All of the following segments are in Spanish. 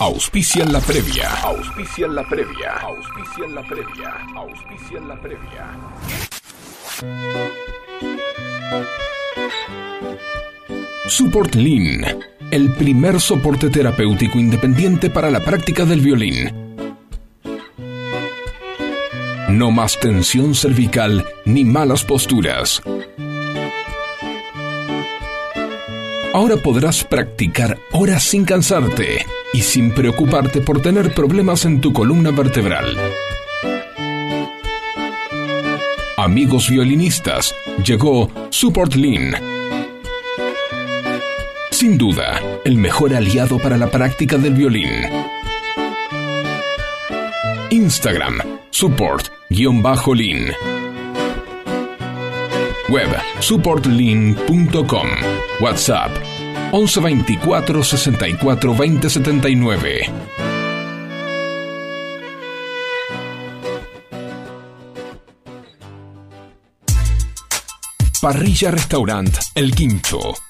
Auspician la previa. Auspician la previa. Auspician la previa. Auspician la previa. Support Lean, el primer soporte terapéutico independiente para la práctica del violín. No más tensión cervical ni malas posturas. Ahora podrás practicar horas sin cansarte y sin preocuparte por tener problemas en tu columna vertebral. Amigos violinistas, llegó Support Lean. Sin duda, el mejor aliado para la práctica del violín. Instagram, support-lean. Web, supportlean.com. WhatsApp, 1124 64 20 79. Parrilla Restaurant El Quincho.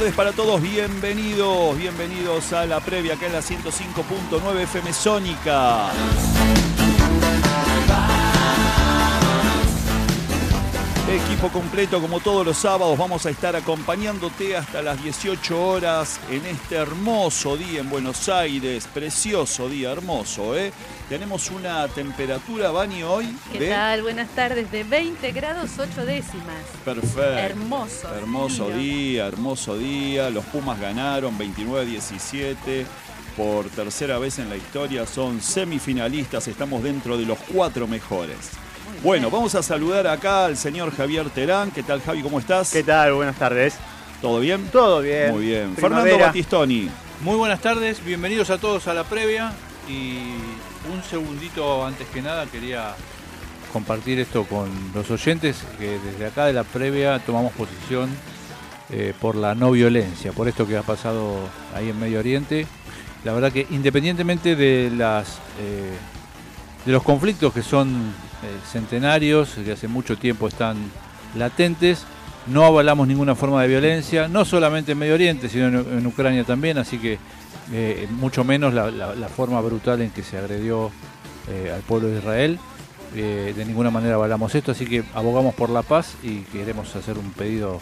Tardes para todos. Bienvenidos, bienvenidos a la previa acá en la 105.9 FM Sónica. Completo como todos los sábados vamos a estar acompañándote hasta las 18 horas en este hermoso día en Buenos Aires, precioso día, hermoso, ¿eh? Tenemos una temperatura, Bani, hoy ¿Qué de... tal? Buenas tardes. De 20 grados 8 décimas. Perfecto. Hermoso. Hermoso día, hermoso día. Los Pumas ganaron 29-17 por tercera vez en la historia. Son semifinalistas, estamos dentro de los cuatro mejores. Bueno, vamos a saludar acá al señor Javier Terán. ¿Qué tal, Javi? ¿Cómo estás? ¿Qué tal? Buenas tardes. ¿Todo bien? Todo bien. Muy bien. Primavera. Fernando Batistoni. Muy buenas tardes, bienvenidos a todos a la previa y un segundito antes que nada quería compartir esto con los oyentes que desde acá de la previa tomamos posición eh, por la no violencia, por esto que ha pasado ahí en Medio Oriente. La verdad que independientemente de las eh, de los conflictos que son centenarios, que hace mucho tiempo están latentes, no avalamos ninguna forma de violencia, no solamente en Medio Oriente, sino en, Ucrania también, así que eh, mucho menos la, forma brutal en que se agredió eh, al pueblo de Israel. Eh, de ninguna manera avalamos esto, así que abogamos por la paz y queremos hacer un pedido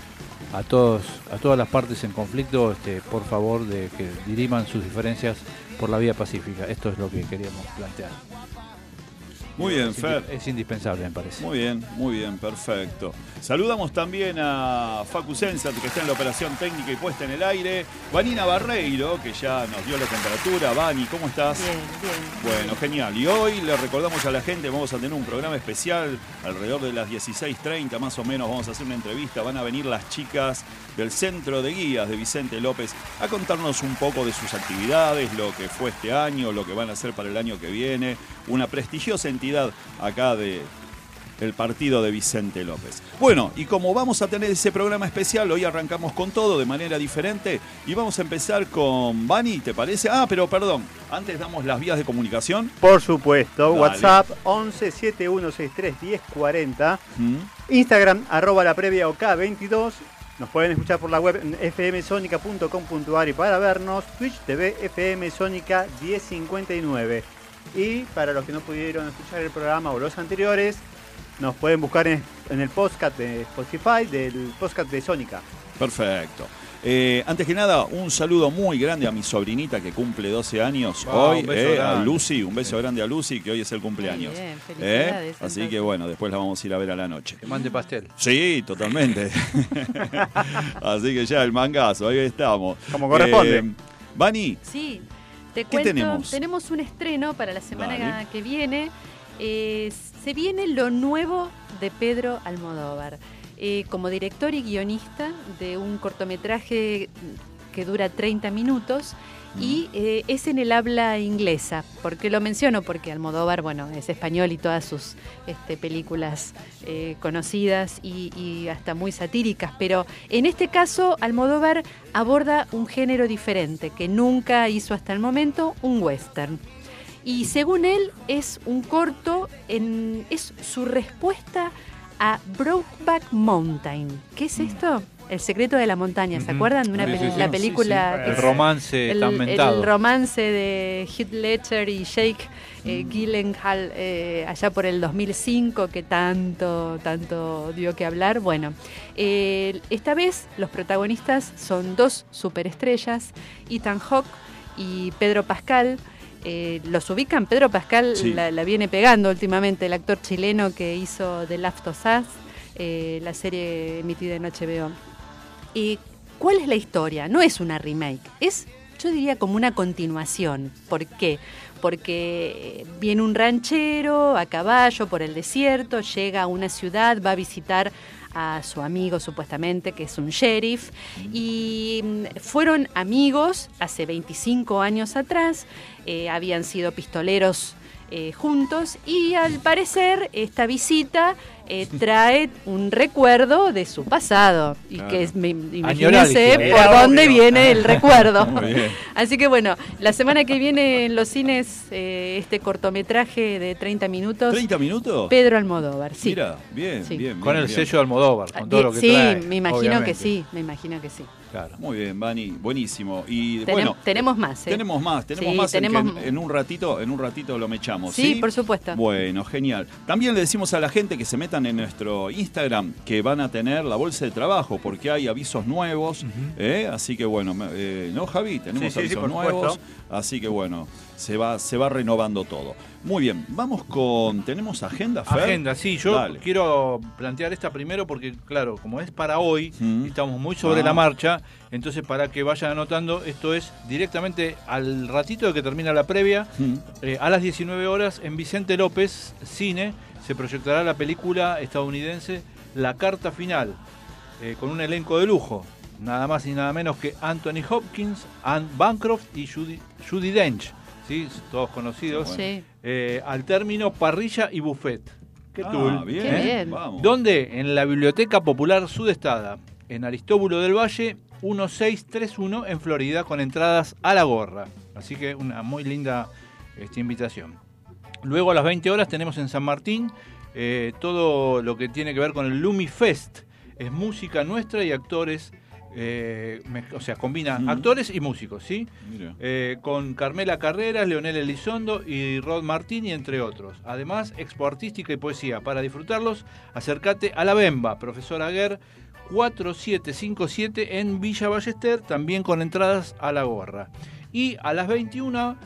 a todos, a todas las partes en conflicto, este, por favor, de que diriman sus diferencias por la vía pacífica. Esto es lo que queríamos plantear. Muy bien, Es Fer. Es indispensable, me parece. Muy bien, muy bien, perfecto. Saludamos también a Facu Sensat, que está en la operación técnica y puesta en el aire. Vanina Barreiro, que ya nos dio la temperatura. Vani, ¿cómo estás? Bien, bien. Bueno, genial. Y hoy le recordamos a la gente, vamos a tener un programa especial alrededor de las 16.30 más o menos. Vamos a hacer una entrevista. Van a venir las chicas del Centro de Guías de Vicente López a contarnos un poco de sus actividades, lo que fue este año, lo que van a hacer para el año que viene. Una prestigiosa entidad acá de, el partido de Vicente López. Bueno, y como vamos a tener ese programa especial, hoy arrancamos con todo de manera diferente y vamos a empezar con Bani, ¿te parece? Ah, pero perdón, antes damos las vías de comunicación. Por supuesto, Dale. WhatsApp 11 7163 1040. ¿Mm? Instagram arroba la previa OK 22. Nos pueden escuchar por la web fmsonica.com.ar y para vernos Twitch TV FM Sónica 1059. Y para los que no pudieron escuchar el programa o los anteriores, nos pueden buscar en, en el podcast de Spotify del podcast de Sónica. Perfecto. Eh, antes que nada, un saludo muy grande a mi sobrinita que cumple 12 años hoy, un beso eh, a grande. Lucy, un beso grande a Lucy que hoy es el cumpleaños. Muy bien, Eh, felicidades, Así entonces. que bueno, después la vamos a ir a ver a la noche. Que mande pastel. Sí, totalmente. Así que ya el mangazo, ahí estamos. Como corresponde. Eh, Vani, Sí, te ¿Qué cuento. tenemos? un estreno para la semana Dale. que viene. Eh, se viene lo nuevo de Pedro Almodóvar. Eh, como director y guionista de un cortometraje que dura 30 minutos y eh, es en el habla inglesa. ¿Por qué lo menciono? Porque Almodóvar, bueno, es español y todas sus este, películas eh, conocidas y, y hasta muy satíricas, pero en este caso Almodóvar aborda un género diferente que nunca hizo hasta el momento, un western. Y según él es un corto, en, es su respuesta a Brokeback Mountain. ¿Qué es esto? El secreto de la montaña, ¿se acuerdan de una Sí, peli- sí, sí. la película? El romance el, tan mentado. el romance de Heath Ledger y Jake eh, Gyllenhaal eh, allá por el 2005 que tanto tanto dio que hablar. Bueno, eh, esta vez los protagonistas son dos superestrellas, Ethan Hawke y Pedro Pascal. Eh, ¿Los ubican? Pedro Pascal Sí. la, la viene pegando últimamente, el actor chileno que hizo The Last of Us, eh, la serie emitida en HBO. ¿Y cuál es la historia? No es una remake, es, yo diría, como una continuación. ¿Por qué? Porque viene un ranchero a caballo por el desierto, llega a una ciudad, va a visitar a su amigo supuestamente, que es un sheriff, y mm, fueron amigos hace 25 años atrás, eh, habían sido pistoleros eh, juntos y al parecer esta visita eh, trae un recuerdo de su pasado y Claro. que es, me- imagínense por Era dónde obvio. viene el recuerdo. Muy bien. Así que bueno, la semana que viene en los cines eh, este cortometraje de 30 minutos, ¿30 minutos? Pedro Almodóvar, sí. Mira, bien, Sí. bien. Con bien, el bien. sello de Almodóvar, Ah, con todo lo que sí, trae. me imagino obviamente. que sí, me imagino que sí. Claro. Muy bien, Vani, buenísimo. Y Tenem- bueno, tenemos más, ¿eh? tenemos más, tenemos Sí, más en que tenemos- en, en un ratito, en un ratito lo mechamos. Sí, Sí, por supuesto. Bueno, genial. También le decimos a la gente que se metan en nuestro Instagram que van a tener la bolsa de trabajo porque hay avisos nuevos. ¿eh? Así que bueno, me- eh, ¿no, Javi? Tenemos Sí, sí, sí, avisos por nuevos. supuesto. Así que bueno, se va, se va renovando todo. Muy bien, vamos con. ¿Tenemos agenda, Fer? Agenda, sí, yo Dale. quiero plantear esta primero porque, claro, como es para hoy, Mm. y estamos muy sobre Ah. la marcha, entonces para que vayan anotando, esto es directamente al ratito de que termina la previa, Mm. eh, a las 19 horas en Vicente López, cine, se proyectará la película estadounidense La Carta Final, eh, con un elenco de lujo, nada más y nada menos que Anthony Hopkins, Anne Bancroft y Judy, Judy Dench, ¿sí? todos conocidos. Sí. Eh, al término parrilla y buffet. ¿Qué Ah, tool? bien, Qué bien. Vamos. ¿Dónde? En la Biblioteca Popular Sudestada, en Aristóbulo del Valle, 1631 en Florida, con entradas a la gorra. Así que una muy linda este, invitación. Luego a las 20 horas tenemos en San Martín eh, todo lo que tiene que ver con el Lumi Fest. Es música nuestra y actores, eh, mez- o sea, combina actores y músicos, ¿sí? Eh, con Carmela Carreras, Leonel Elizondo y Rod Martini, entre otros. Además, expo artística y poesía. Para disfrutarlos, acércate a la Bemba, profesor Aguer 4757 en Villa Ballester, también con entradas a la gorra. Y a las 21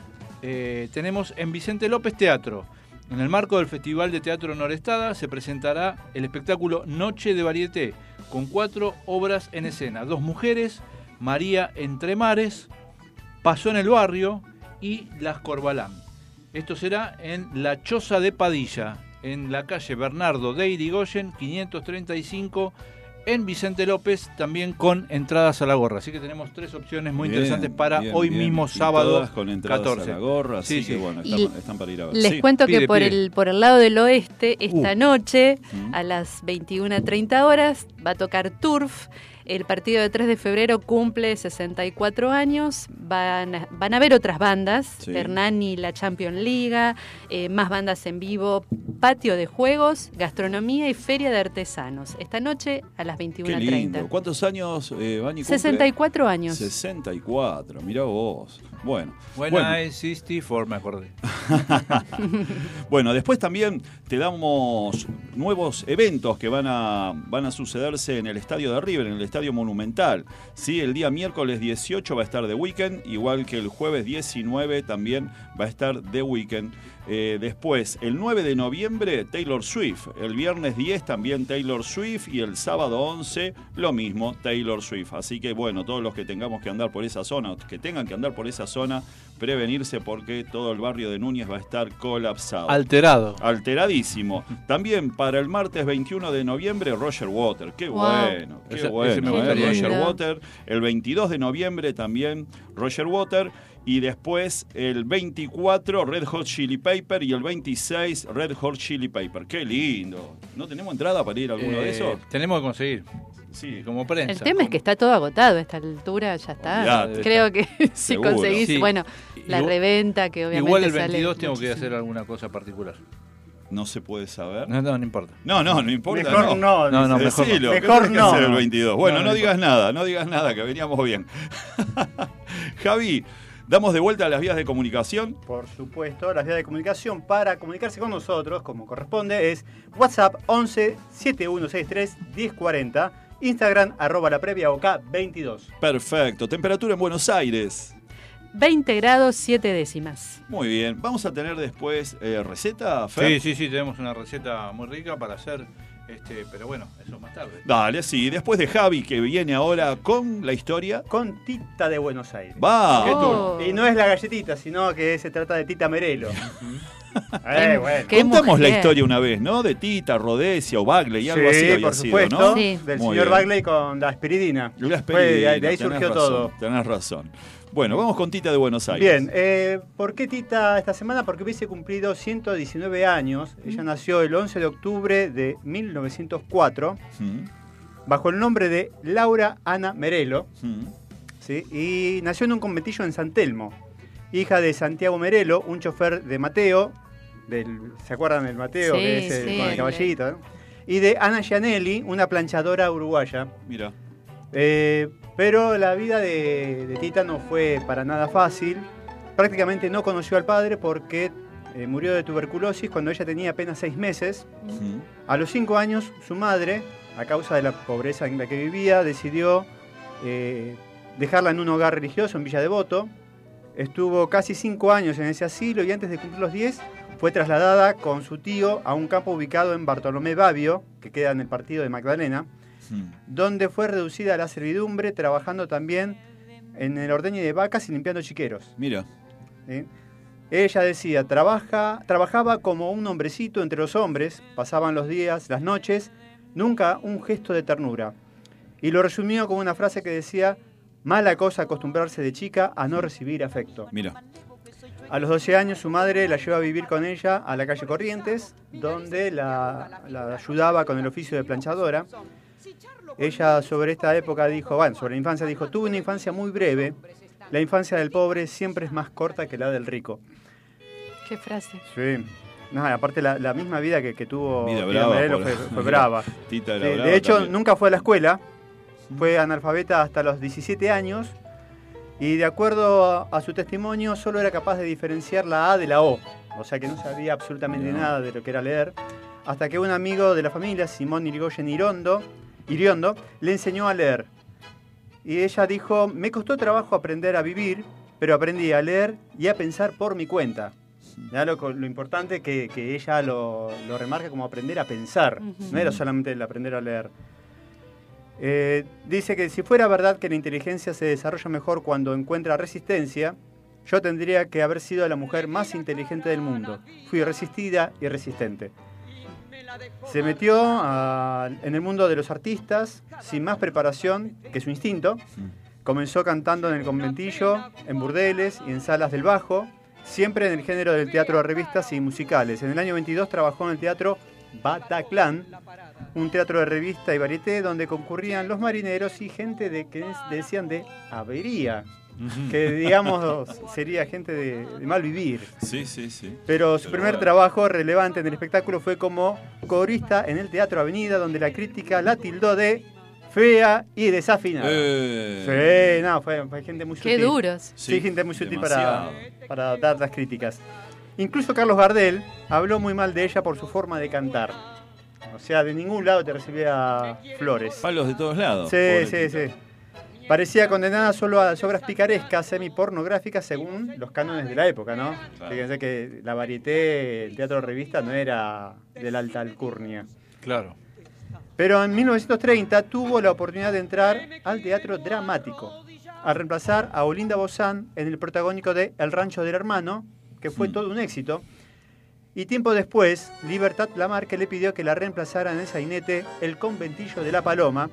eh, tenemos en Vicente López Teatro. En el marco del Festival de Teatro Norestada se presentará el espectáculo Noche de Varieté, con cuatro obras en escena. Dos mujeres, María Entremares, Pasó en el Barrio y Las Corbalán. Esto será en La Choza de Padilla, en la calle Bernardo de Irigoyen, 535, en Vicente López, también con entradas a la gorra. Así que tenemos tres opciones muy Bien, interesantes para bien, hoy bien. mismo, Y sábado todas con entradas 14. a la gorra, así Sí, que sí. bueno, Y están, están para ir a ver. Les Sí. cuento que por pide. el por el lado del oeste, esta Uh. noche, Mm. a las 21.30 horas, va a tocar Turf. El partido de 3 de febrero cumple 64 años. Van a, van a haber otras bandas, Sí. Hernani, la Champions Liga, eh, más bandas en vivo, patio de juegos, gastronomía y feria de artesanos. Esta noche a las Qué lindo. 21.30. ¿Cuántos años, eh, cumple? 64 años. 64, mira vos. Bueno. When bueno. I 64, me acordé. Bueno, después también te damos nuevos eventos que van a, van a sucederse en el estadio de River, en el estadio Monumental. ¿sí? El día miércoles 18 va a estar The Weekend, igual que el jueves 19 también va a estar The Weekend. Eh, después, el 9 de noviembre, Taylor Swift. El viernes 10 también Taylor Swift. Y el sábado 11, lo mismo, Taylor Swift. Así que bueno, todos los que tengamos que andar por esa zona, que tengan que andar por esa zona, prevenirse porque todo el barrio de Núñez va a estar colapsado. Alterado. Alteradísimo. También para el martes 21 de noviembre, Roger Water. Qué Wow. bueno, qué Ese- ese bueno. me eh, Roger. Water. El 22 de noviembre también, Roger Water. Y después el 24 Red Hot Chili Paper y el 26 Red Hot Chili Paper. Qué lindo. ¿No tenemos entrada para ir a alguno de Eh, esos? Tenemos que conseguir. Sí. Como prensa. El tema es que está todo agotado a esta altura, ya está. Olvidate. Creo que si Seguro. conseguís, Sí. bueno, la Igual- reventa que obviamente Igual el sale 22 tengo que hacer alguna cosa particular. No se puede saber. No, no, no importa. No, no, no importa. Mejor no. No, no, mejor Decilo, ¿qué Mejor que no. hacer el 22? Bueno, No, no, no digas nada, no digas nada, que veníamos bien. Javi, damos de vuelta a las vías de comunicación. Por supuesto, las vías de comunicación para comunicarse con nosotros, como corresponde, es WhatsApp 11 7163 1040, Instagram arroba la previa OK 22. Perfecto. Temperatura en Buenos Aires. 20 grados 7 décimas. Muy bien. Vamos a tener después eh, receta, Fer. Sí, sí, sí, tenemos una receta muy rica para hacer, este, pero bueno, eso más tarde. Dale, sí. Después de Javi, que viene ahora con la historia. Con Tita de Buenos Aires. Va. Oh. Y no es la galletita, sino que se trata de Tita Merelo. eh, bueno. Contamos la mujer. historia una vez, ¿no? De Tita, Rodesia o Bagley y algo Sí, así había por sido, supuesto, ¿no? Sí. del Muy señor bien. Bagley con la aspiridina. Y la Fue de, ahí- de ahí aspirina, surgió tenés todo. razón, Tenés razón. Bueno, vamos con Tita de Buenos Aires. Bien, eh, ¿por qué Tita esta semana? Porque hubiese cumplido 119 años. Ella nació el 11 de octubre de 1904 Mm, bajo el nombre de Laura Ana Merelo. mm. ¿sí? Y nació en un conventillo en San Telmo. Hija de Santiago Merelo, un chofer de Mateo. Del, ¿Se acuerdan del Mateo? Sí, que es el- sí, con el el- caballito. ¿no? Y de Ana Gianelli, una planchadora uruguaya. Mira. Eh, pero la vida de, de Tita no fue para nada fácil. Prácticamente no conoció al padre porque eh, murió de tuberculosis cuando ella tenía apenas seis meses. A los cinco años, su madre, a causa de la pobreza en la que vivía, decidió eh, dejarla en un hogar religioso en Villa Devoto. Estuvo casi cinco años en ese asilo y antes de cumplir los 10 fue trasladada con su tío a un campo ubicado en Bartolomé Babio, que queda en el partido de Magdalena Donde fue reducida a la servidumbre, trabajando también en el ordeño de vacas y limpiando chiqueros. Mira. ¿sí? Ella decía, Trabaja, trabajaba como un hombrecito entre los hombres, pasaban los días, las noches, nunca un gesto de ternura. Y lo resumió con una frase que decía, mala cosa acostumbrarse de chica a no recibir afecto. Mira. A los 12 años su madre la llevó a vivir con ella a la calle Corrientes, donde la, la ayudaba con el oficio de planchadora. Ella sobre esta época dijo, bueno, sobre la infancia dijo, tuve una infancia muy breve, la infancia del pobre siempre es más corta que la del rico. Qué frase. Sí. No, aparte la, la misma vida que, que tuvo Vida brava, fue, fue brava. Tita era Sí, brava de hecho, también. nunca fue a la escuela, fue analfabeta hasta los 17 años y de acuerdo a, a su testimonio solo era capaz de diferenciar la A de la O, o sea que no sabía absolutamente No. nada de lo que era leer, hasta que un amigo de la familia, Simón Irigoyen Irondo, Iriondo, le enseñó a leer. Y ella dijo, me costó trabajo aprender a vivir, pero aprendí a leer y a pensar por mi cuenta. Ya lo, lo importante que, que ella lo, lo remarca como aprender a pensar, no era solamente el aprender a leer. Eh, dice que si fuera verdad que la inteligencia se desarrolla mejor cuando encuentra resistencia, yo tendría que haber sido la mujer más inteligente del mundo. Fui resistida y resistente. Se metió a- en el mundo de los artistas sin más preparación que su instinto. Comenzó cantando en el conventillo, en burdeles y en salas del bajo, siempre en el género del teatro de revistas y musicales. En el año 22 trabajó en el teatro Bataclan, un teatro de revista y varieté donde concurrían los marineros y gente de que decían de avería, que digamos sería gente de, de mal vivir. Sí, sí, sí. Pero su Pero primer bueno. trabajo relevante en el espectáculo fue como corista en el Teatro Avenida, donde la crítica la tildó de fea y desafinada. Eh, Sí, no, fue, fue gente muy Qué sutil. duros. Sí, gente muy sutil para, para dar las críticas. Incluso Carlos Gardel habló muy mal de ella por su forma de cantar. O sea, de ningún lado te recibía flores. Palos de todos lados. Sí, sí, sí. Parecía condenada solo a las obras picarescas, semi-pornográficas, según los cánones de la época, ¿no? Claro. Fíjense que la varieté, el teatro de revista, no era de la alta alcurnia. Claro. Pero en 1930 tuvo la oportunidad de entrar al teatro dramático, al reemplazar a Olinda Bozán en el protagónico de El Rancho del Hermano, que fue Mm. todo un éxito. Y tiempo después, Libertad Lamarque le pidió que la reemplazara en el sainete El Conventillo de la Paloma.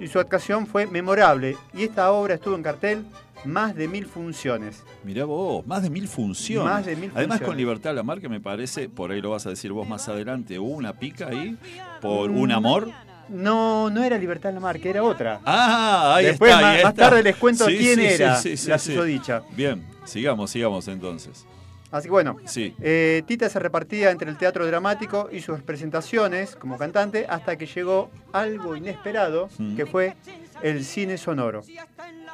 Y su actuación fue memorable, y esta obra estuvo en cartel más de mil funciones. Mirá vos, más de mil funciones. Más de mil Además, funciones. con Libertad la Mar, que me parece, por ahí lo vas a decir vos más adelante, hubo una pica ahí por Mm. un amor. No, no era Libertad Lamarque, era otra. Ah, ahí Después, está. más, ahí más tarde les cuento Sí, quién sí, era sí, sí, la susodicha. Bien, sigamos, sigamos entonces. Así que bueno, Sí. eh, Tita se repartía entre el teatro dramático y sus presentaciones como cantante hasta que llegó algo inesperado, Mm. que fue el cine sonoro.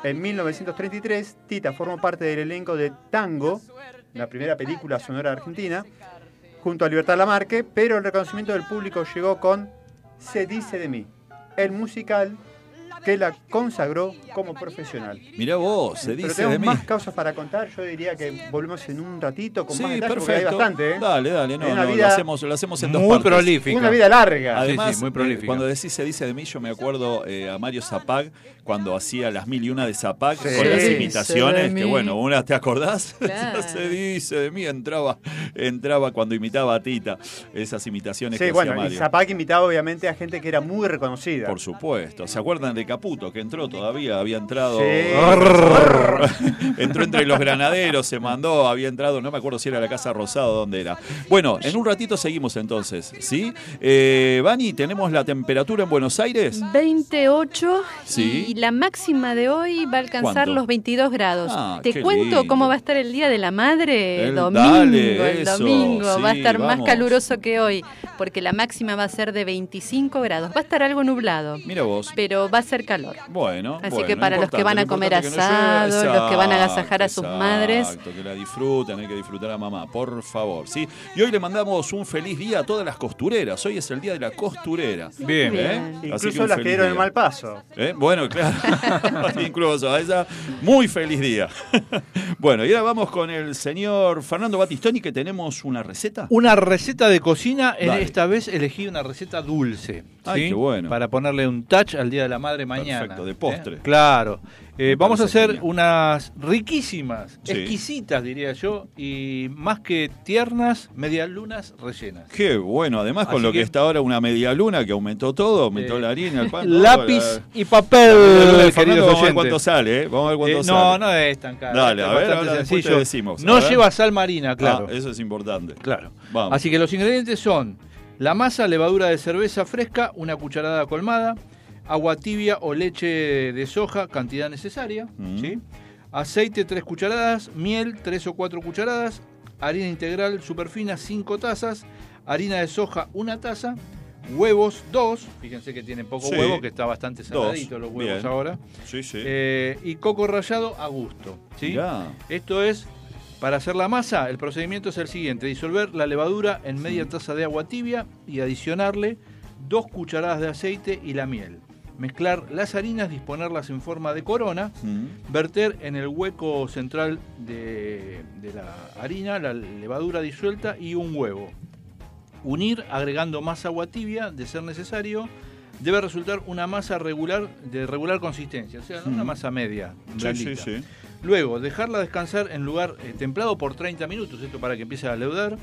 En 1933, Tita formó parte del elenco de Tango, la primera película sonora argentina, junto a Libertad Lamarque, pero el reconocimiento del público llegó con Se dice de mí, el musical que la consagró como profesional. Mirá vos, se Pero dice tenemos de mí. más causas para contar. Yo diría que volvemos en un ratito con Sí, más detalles porque hay perfecto. bastante. ¿eh? Dale, dale, no, no, vida lo, hacemos, lo hacemos en dos Muy partes. prolífica. Una vida larga. Además, sí, muy eh, prolífica. cuando decís se dice de mí, yo me acuerdo eh, a Mario Zapag cuando hacía las mil y una de Zapag Sí. con las imitaciones, que bueno, una, ¿te acordás? Claro. se dice de mí, entraba, entraba cuando imitaba a Tita, esas imitaciones Sí, que bueno, hacía y Mario. Zapac invitaba obviamente a gente que era muy reconocida. Por supuesto. ¿Se acuerdan de Caputo que entró todavía? Había entrado. Sí. entró entre los granaderos, se mandó, había entrado, no me acuerdo si era la Casa Rosado o dónde era. Bueno, en un ratito seguimos entonces, ¿sí? Eh, Vani, ¿tenemos la temperatura en Buenos Aires? 28 Sí. y la máxima de hoy va a alcanzar ¿Cuánto? los 22 grados. Ah, Te cuento lindo. cómo va a estar el Día de la Madre, El- domingo, dale, el domingo. va a estar más caluroso que hoy, porque la máxima va a ser de 25 grados. Va a estar algo nublado, Mira vos. pero va a ser calor. Bueno, Así bueno, que para los que van a comer no asado. Los que van a agasajar a sus Exacto, madres. Exacto, que la disfruten, hay que disfrutar a mamá, por favor, ¿sí? Y hoy le mandamos un feliz día a todas las costureras. Hoy es el día de la costurera. Bien. Bien. ¿eh? Así Incluso que las que dieron el mal paso. ¿Eh? Bueno, claro. Incluso a esa, muy feliz día. bueno, y ahora vamos con el señor Fernando Batistoni, que tenemos una receta. Una receta de cocina, en Dale. esta vez elegí una receta dulce. Ay, ¿sí? qué bueno. Para ponerle un touch al Día de la Madre mañana. Perfecto, de postre. ¿eh? Claro. Eh, vamos a hacer genial. unas riquísimas, Sí. exquisitas diría yo, y más que tiernas, medialunas rellenas. Qué bueno, además con lo que, que- está ahora una media luna que aumentó todo, aumentó Eh, la harina, el pan. todo, Lápiz la- y papel, queridos Fernando, vamos a ver cuánto sale, ¿eh? Vamos a ver cuánto Eh, sale. no, no es tan caro. Dale, a ver, ahora te sencillo. decimos, no lleva sal marina, claro. Ah, eso es importante. Claro. Vamos. Así que los ingredientes son la masa, levadura de cerveza fresca, una cucharada colmada, agua tibia o leche de soja, cantidad necesaria, Mm. ¿sí? aceite 3 cucharadas, miel 3 o 4 cucharadas, harina integral superfina 5 tazas, harina de soja 1 taza, huevos 2, fíjense que tienen poco Sí. huevo, que está bastante Dos, saladito los huevos bien. ahora, Sí, sí. eh, y coco rallado a gusto. ¿sí? Mirá. Esto es, para hacer la masa, el procedimiento es el siguiente, disolver la levadura en media taza de agua tibia y adicionarle dos cucharadas de aceite y la miel. Mezclar las harinas, disponerlas en forma de corona, Mm. verter en el hueco central de, de la harina la levadura disuelta y un huevo. Unir agregando más agua tibia, de ser necesario, debe resultar una masa regular de regular consistencia, o sea, una Mm. masa media. Sí, sí, sí. Luego, dejarla descansar en lugar eh, templado por 30 minutos, esto para que empiece a leudar.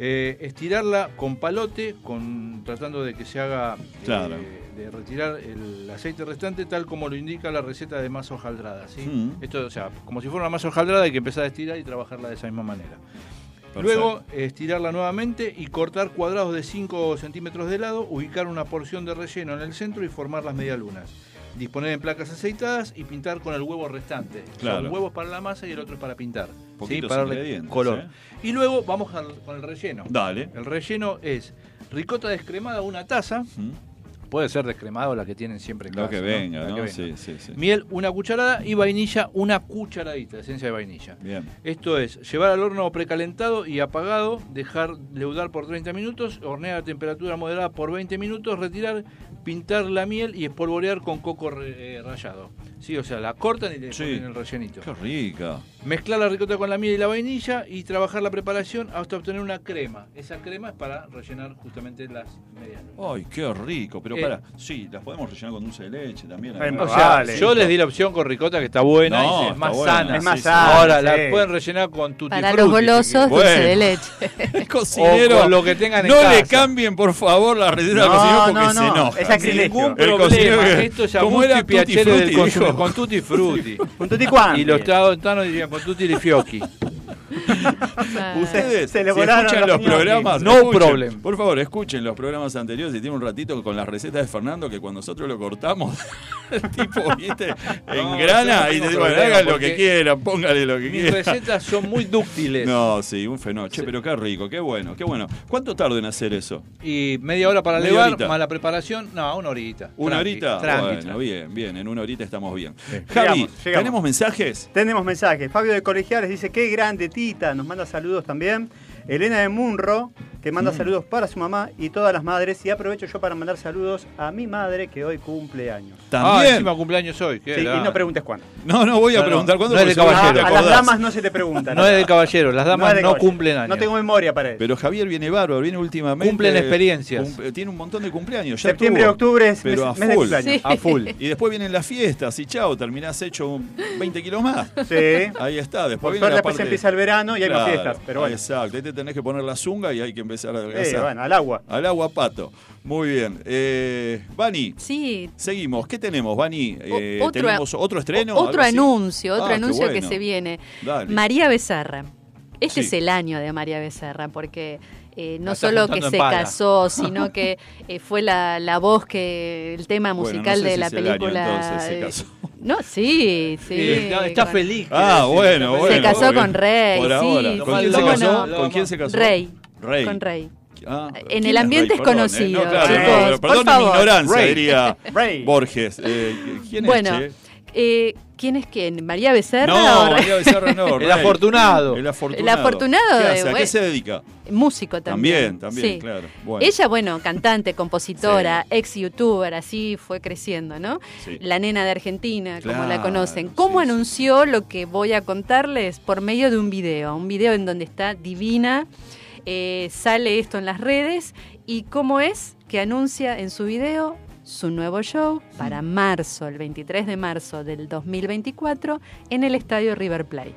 Eh, estirarla con palote, con, tratando de que se haga, eh, Claro. De retirar el aceite restante, tal como lo indica la receta de masa hojaldrada. ¿sí? Mm. Esto, o sea, como si fuera una masa hojaldrada, hay que empezar a estirar y trabajarla de esa misma manera. Perfecto. Luego, estirarla nuevamente y cortar cuadrados de 5 centímetros de lado, ubicar una porción de relleno en el centro y formar las medialunas. Disponer en placas aceitadas y pintar con el huevo restante. Claro. Son huevos para la masa y el otro es para pintar. ¿sí? Para darle color. ¿eh? Y luego vamos al- con el relleno. Dale. El relleno es ricota descremada, una taza. Mm. Puede ser descremada o la que tienen siempre en Lo casa, que ¿no? venga, La ¿no? que venga. Sí, sí, sí. Miel, una cucharada y vainilla, una cucharadita, esencia de vainilla. Bien. Esto es, llevar al horno precalentado y apagado, dejar leudar por 30 minutos, hornear a temperatura moderada por 20 minutos, retirar, pintar la miel y espolvorear con coco eh, rallado. Sí, o sea, la cortan y le Sí. ponen el rellenito. Qué rica. Mezclar la ricota con la miel y la vainilla y trabajar la preparación hasta obtener una crema. Esa crema es para rellenar justamente las medias. Ay, qué rico. Pero Eh. para, sí, las podemos rellenar con dulce de leche también. O sea, Vale. yo les di la opción con ricota que está buena No, y es está más buena. sana. Es más sí, sí. sana. Ahora, sí. la pueden rellenar con tutti Para frutti, los golosos, dulce de leche. El cocinero. O con lo que tengan en no casa. le cambien, por favor, la receta del No, cocinero porque no, se no, enoja. es sacrilegio. Ningún El problema. cocinero que- Esto es a ¿cómo gusto era y piacere Tutti del Frutti, dijo? con, con tutti frutti. Un tutti quanti. Y los tanos dirían con tutti li fiocchi. Ustedes, Se le si volaron escuchan los programas, No escuchen, problem. Por favor, escuchen los programas anteriores y tienen un ratito con las recetas de Fernando que cuando nosotros lo cortamos, el tipo, viste, engrana no y te dice, bueno, hagan lo que quieran, póngale lo que Mis quieran. recetas son muy dúctiles. No, sí, un fenómeno. Che, pero qué rico, qué bueno, qué bueno. ¿Cuánto tarda en hacer eso? Y media hora para Media elevar, más la preparación, no, una horita. ¿Una Tranqui, horita? tranqui, bueno, tranqui. bien, bien, en una horita estamos bien. Javi, llegamos. ¿tenemos mensajes? Tenemos mensajes. Fabio de Colegiales dice, qué grande Nos manda saludos también. Elena de Munro, que Mm. manda saludos para su mamá y todas las madres. Y aprovecho yo para mandar saludos a mi madre, que hoy cumple años. Ah, También. encima cumpleaños hoy. qué Sí, y no preguntes cuándo. no, no voy a No, no, preguntar cuándo no es de A, te caballero. a las damas no se le pregunta. No es de caballero, las damas No es de no, caballero. cumplen años. No tengo memoria para eso. Pero Javier viene bárbaro, viene últimamente. Cumplen experiencias. cum- tiene un montón de cumpleaños. Ya Septiembre tuvo, octubre es pero mes, a mes de full. cumpleaños. Sí. A full. Y después vienen las fiestas y chao, terminás hecho un 20 kilos más. Sí. Ahí está, después Por viene la después parte... empieza el verano y hay más fiestas. Pero bueno, Exacto, ahí te tenés que poner la zunga y hay que empezar a Eh, adelgazar. bueno, al agua. Al agua pato. Muy bien. Eh, Vani, Sí, seguimos. ¿Qué tenemos, Vani? Eh, otro- ¿Tenemos otro estreno? otro anuncio, otro Ah, anuncio que se viene. Dale. María Becerra. Este Sí. es el año de María Becerra, porque eh, no solo que se pala. casó, sino que eh, fue la, la voz que el tema Bueno, no musical sé de si la película. entonces, se eh, casó. No, sí, sí. Sí, está, está con- feliz. Ah, decir, bueno, bueno. Se casó bien. con Rey, Por sí, ahora. sí, ¿Con quién se casó? no. ¿Con quién se casó? Rey. Rey. Con Rey. Ah, En ¿quién el es ambiente Rey? Perdón, es eh. No, conocido, claro, chicos, no, por perdón mi favor. ignorancia, Rey. diría Rey. Borges. Eh, ¿Quién Bueno, es, che? eh, ¿quién es quién? ¿María Becerra No, o? María Becerra no. El afortunado. El afortunado. El afortunado ¿Qué hace? ¿A qué bueno. se dedica? Músico también. También, también, Sí. claro. Bueno. Ella, bueno, cantante, compositora, ex youtuber, así fue creciendo, ¿no? Sí. La nena de Argentina, como la conocen. ¿Cómo sí, sí. anunció lo que voy a contarles? Por medio de un video, un video en donde está divina, eh, sale esto en las redes y cómo es que anuncia en su video su nuevo show para marzo, el 23 de marzo del 2024, en el estadio River Plate.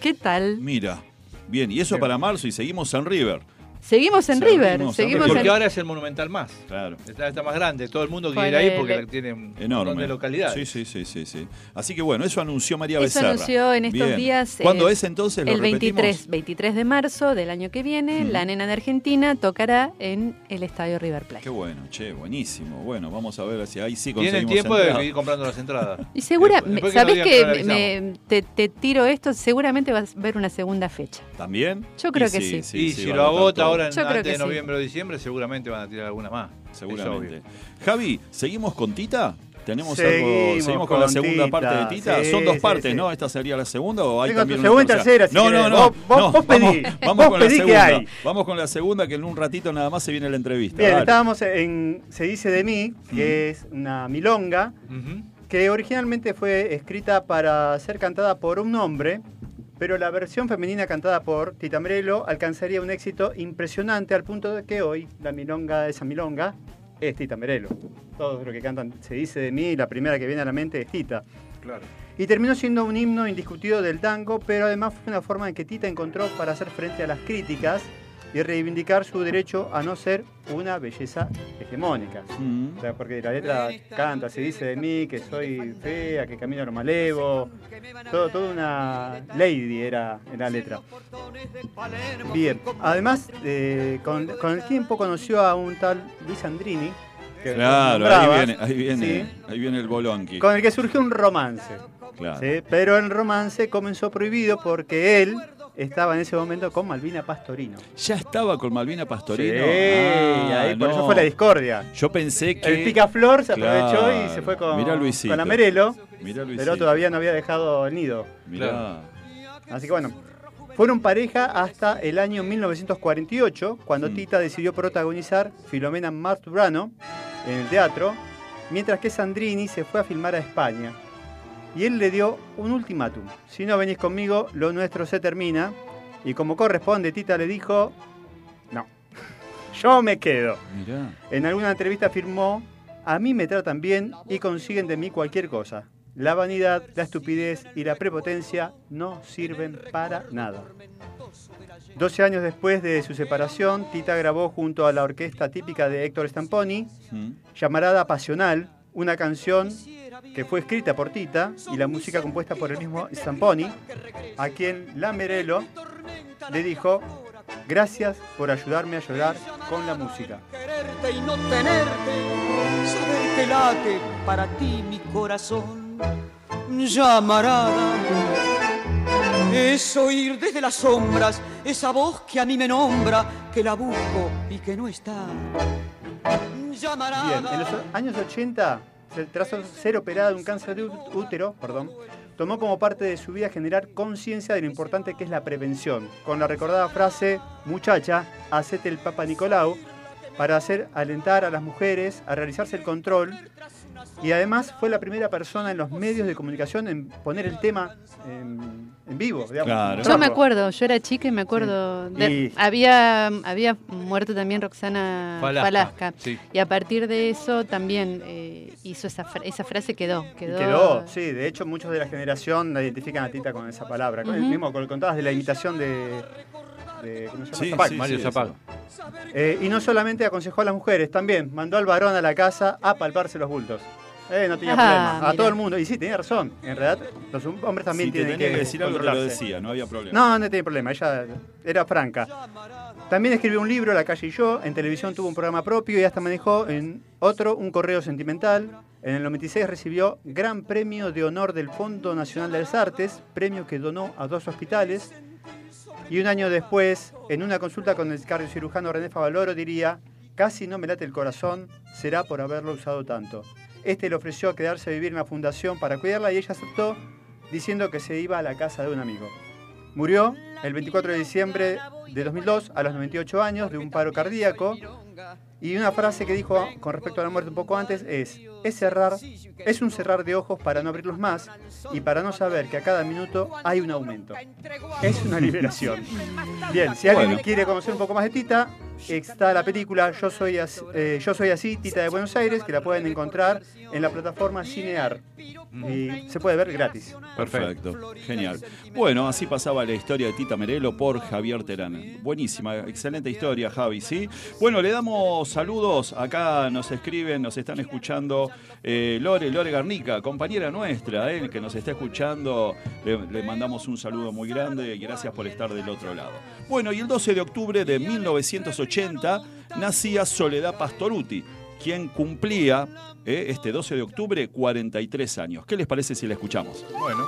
¿Qué tal? Mira. Bien, y eso para marzo y seguimos en River. Seguimos en Seguimos River, en seguimos River. Porque en... ahora es el Monumental más. Claro. Está, está más grande. Todo el mundo quiere ir ahí porque tiene Enorme. de localidades. Sí, sí, sí, sí, sí. Así que bueno, eso anunció María Eso Becerra. anunció en estos Bien. días, eh, ¿Cuándo es entonces? ¿Lo El 23, repetimos? 23 de marzo del año que viene, la nena de Argentina tocará en el estadio River Plate. Qué bueno, che, buenísimo. Bueno, vamos a ver si ahí sí Tienen conseguimos tiempo de ir comprando las entradas. Y segura, ¿sabés que me- te, te tiro esto? Seguramente vas a ver una segunda fecha. ¿También? Yo creo Y que sí. y si lo agota. Ahora en, Yo creo antes que de sí. noviembre o diciembre, seguramente van a tirar alguna más. Seguramente. Javi, ¿seguimos con Tita? ¿Tenemos Seguimos algo? ¿Seguimos con, la segunda Tita, parte de Tita? sí, Son dos sí, partes, sí. ¿no? ¿Esta sería la segunda o hay Tengo también tu segunda y una tercera, si no, no, no, Vos- no, vos pedí. Vamos, vamos Vos con la pedí que segunda. hay. Vamos con la segunda que en un ratito nada más se viene la entrevista. Bien, Dale. estábamos en Se dice de mí, que es una milonga que originalmente fue escrita para ser cantada por un hombre, pero la versión femenina cantada por Tita Merelo alcanzaría un éxito impresionante al punto de que hoy la milonga, esa milonga, es Tita Merelo. Todos los que cantan Se dice de mí, la primera que viene a la mente es Tita. Claro. Y terminó siendo un himno indiscutido del tango, pero además fue una forma en que Tita encontró para hacer frente a las críticas y reivindicar su derecho a no ser una belleza hegemónica. Mm. O sea, porque la letra canta, se dice de mí que soy fea, que camino a lo malevo. Todo, toda una lady era en la letra. Bien, además, eh, con, con el tiempo conoció a un tal Luis Andrini. que Claro, ahí viene, ahí viene, ¿sí? ahí viene el bolonqui. con el que surgió un romance. Claro. ¿sí? Pero el romance comenzó prohibido porque él estaba en ese momento con Malvina Pastorino. Ya estaba con Malvina Pastorino. Sí, Ah, ahí, por no. eso fue la discordia. Yo pensé que. El picaflor se aprovechó Claro. y se fue con, Mirá con la Merelo, Mirá, pero todavía no había dejado el nido. Mirá. Así que bueno, fueron pareja hasta el año 1948, cuando Mm. Tita decidió protagonizar Filomena Marturano en el teatro, mientras que Sandrini se fue a filmar a España. Y él le dio un ultimátum. Si no venís conmigo, lo nuestro se termina. Y como corresponde, Tita le dijo, no, yo me quedo. Mirá. En alguna entrevista afirmó, a mí me tratan bien y consiguen de mí cualquier cosa. La vanidad, la estupidez y la prepotencia no sirven para nada. 12 años después de su separación, Tita grabó junto a la orquesta típica de Héctor Stamponi, Mm. Llamarada Pasional, una canción que fue escrita por Tita y la música compuesta por el mismo Zamponi, a quien Lamberello le dijo, gracias por ayudarme a llorar con la música. Quererte y no tenerte, saber que late para ti mi corazón, llamarada. Es oír desde las sombras esa voz que a mí me nombra, que la busco y que no está. Llamarada. Bien, en los años 80, tras ser operada de un cáncer de útero, perdón, tomó como parte de su vida generar conciencia de lo importante que es la prevención, con la recordada frase, muchacha, hacete el Papa Nicolau, para hacer alentar a las mujeres a realizarse el control y además fue la primera persona en los medios de comunicación en poner el tema en, en vivo. Digamos, Claro. Yo me acuerdo, yo era chica y me acuerdo. de- Y- había, había muerto también Roxana Falasca, Falasca. sí. Y a partir de eso también eh, hizo esa, fra- esa frase, quedó. Quedó, Quedó, sí, de hecho muchos de la generación la identifican a Tita con esa palabra. Con el Ujú. mismo, con contabas de la imitación de, de ¿cómo se llama? Sí, Zapac. sí, Mario sí, Zapag. Eh, y no solamente aconsejó a las mujeres, también mandó al varón a la casa a palparse los bultos. Eh, no tenía Ah, problema. A todo el mundo. Y sí, tenía razón. En realidad, los hombres también si tienen que, que, decir algo, te lo controlarse. decía, no había problema. No, no tenía problema. Ella era franca. También escribió un libro, La calle y yo. En televisión tuvo un programa propio y hasta manejó en otro un correo sentimental. En el 96 recibió Gran Premio de Honor del Fondo Nacional de las Artes, premio que donó a dos hospitales. Y un año después, en una consulta con el cardiocirujano René Favaloro, diría, casi no me late el corazón, será por haberlo usado tanto. Este le ofreció quedarse a vivir en la fundación para cuidarla y ella aceptó, diciendo que se iba a la casa de un amigo. Murió el 24 de diciembre de 2002 a los 98 años de un paro cardíaco y una frase que dijo con respecto a la muerte un poco antes es, es cerrar, es un cerrar de ojos para no abrirlos más y para no saber que a cada minuto hay un aumento. Es una liberación. Bien, si alguien Bueno. quiere conocer un poco más de Tita, está la película Yo soy, así, eh, Yo soy así, Tita de Buenos Aires, que la pueden encontrar en la plataforma Cinear. Y se puede ver gratis. Perfecto, genial. Bueno, así pasaba la historia de Tita Merelo por Javier Terán. Buenísima, excelente historia, Javi, ¿sí? Bueno, le damos saludos. Acá nos escriben, nos están escuchando eh, Lore, Lore Garnica, compañera nuestra, eh, que nos está escuchando. Le, le mandamos un saludo muy grande y gracias por estar del otro lado. Bueno, y el 12 de octubre de 1980 nacía Soledad Pastoruti, quien cumplía eh, este 12 de octubre 43 años. ¿Qué les parece si la escuchamos? Bueno.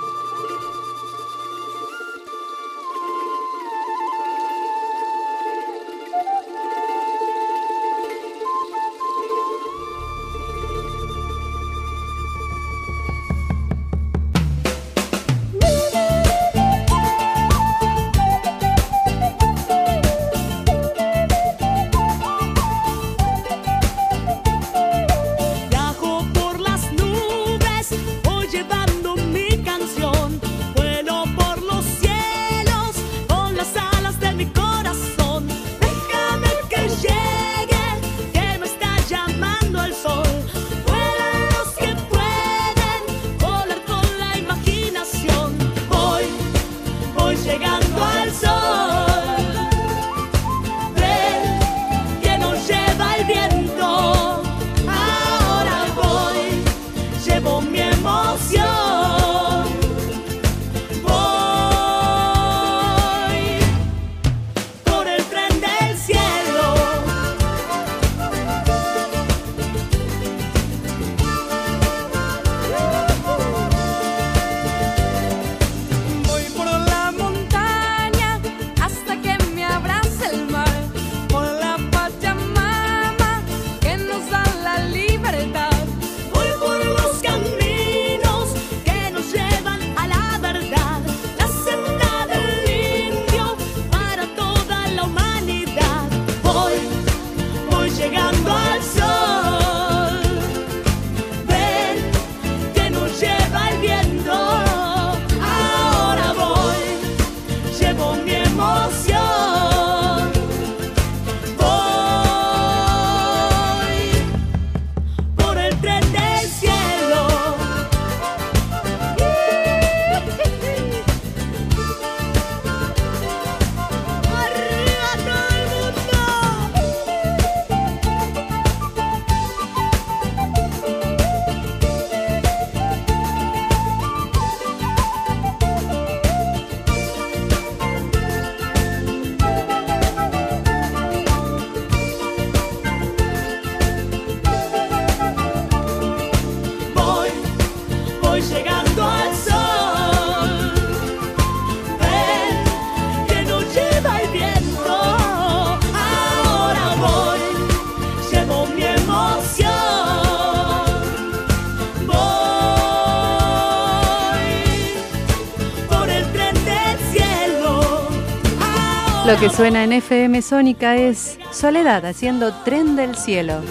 Lo que suena en FM Sónica es Soledad haciendo Tren del Cielo.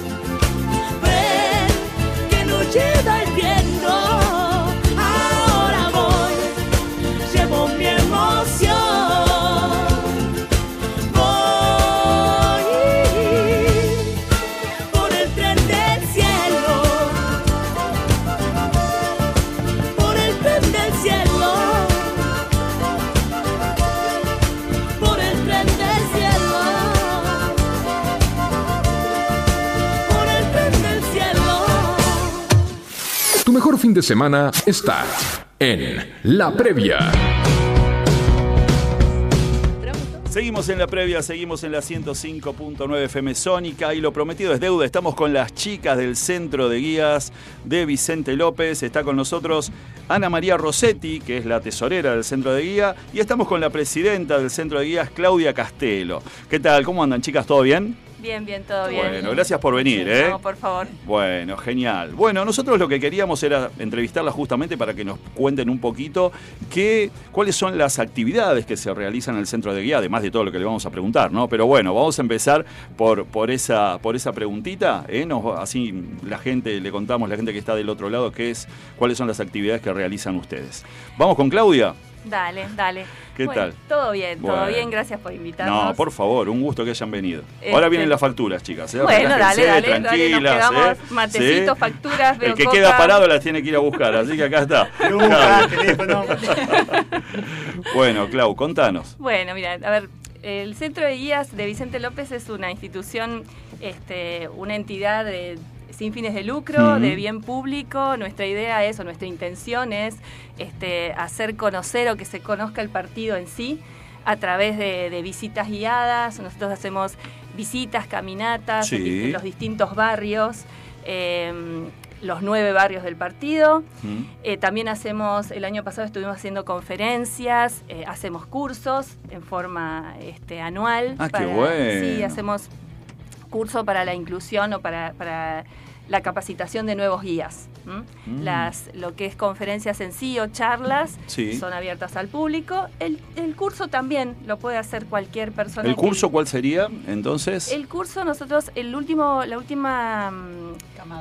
De semana está en La Previa. Seguimos en la previa, seguimos en la 105.9 FM Sónica y lo prometido es deuda. Estamos con las chicas del Centro de Guías de Vicente López. Está con nosotros Ana María Rossetti, que es la tesorera del Centro de Guía, y estamos con la presidenta del Centro de Guías, Claudia Castelo. ¿Qué tal? ¿Cómo andan, chicas? ¿Todo bien? Bien, bien, todo bien. Bueno, gracias por venir, ¿eh? No, por favor. Bueno, genial. Bueno, nosotros lo que queríamos era entrevistarla justamente para que nos cuenten un poquito qué, cuáles son las actividades que se realizan en el centro de guía, además de todo lo que le vamos a preguntar, ¿no? Pero bueno, vamos a empezar por, por, esa, por esa preguntita, ¿eh? Nos- así la gente, le contamos, la gente que está del otro lado, qué es, cuáles son las actividades que realizan ustedes. Vamos con Claudia. Dale, dale. ¿Qué Bueno, tal? Todo bien, todo Bueno. bien. Gracias por invitarnos. No, por favor, un gusto que hayan venido. Este- Ahora vienen las facturas, chicas. ¿eh? Bueno, Relájense, dale, dale, dale, nos tranquilas, quedamos ¿eh? matecitos, ¿Sí? facturas, veo El que coca. queda parado las tiene que ir a buscar, así que acá está. Nunca, teléfono. Bueno, Clau, contanos. Bueno, mira, a ver, el Centro de Guías de Vicente López es una institución, este, una entidad de- sin fines de lucro, de bien público. Nuestra idea es, o nuestra intención es, este, hacer conocer o que se conozca el partido en sí a través de, de visitas guiadas. Nosotros hacemos visitas, caminatas en Sí. di- en los distintos barrios. em, los nueve barrios del partido. ¿Mm? Eh, también hacemos, el año pasado estuvimos haciendo conferencias, eh, hacemos cursos en forma este, anual. Ah, qué bueno. Sí, hacemos curso para la inclusión o para, para la capacitación de nuevos guías. Mm. Las, lo que es conferencias en sí o charlas Sí. son abiertas al público. El, el curso también lo puede hacer cualquier persona. ¿El que- curso cuál sería, entonces? el curso nosotros, el último, la última mm,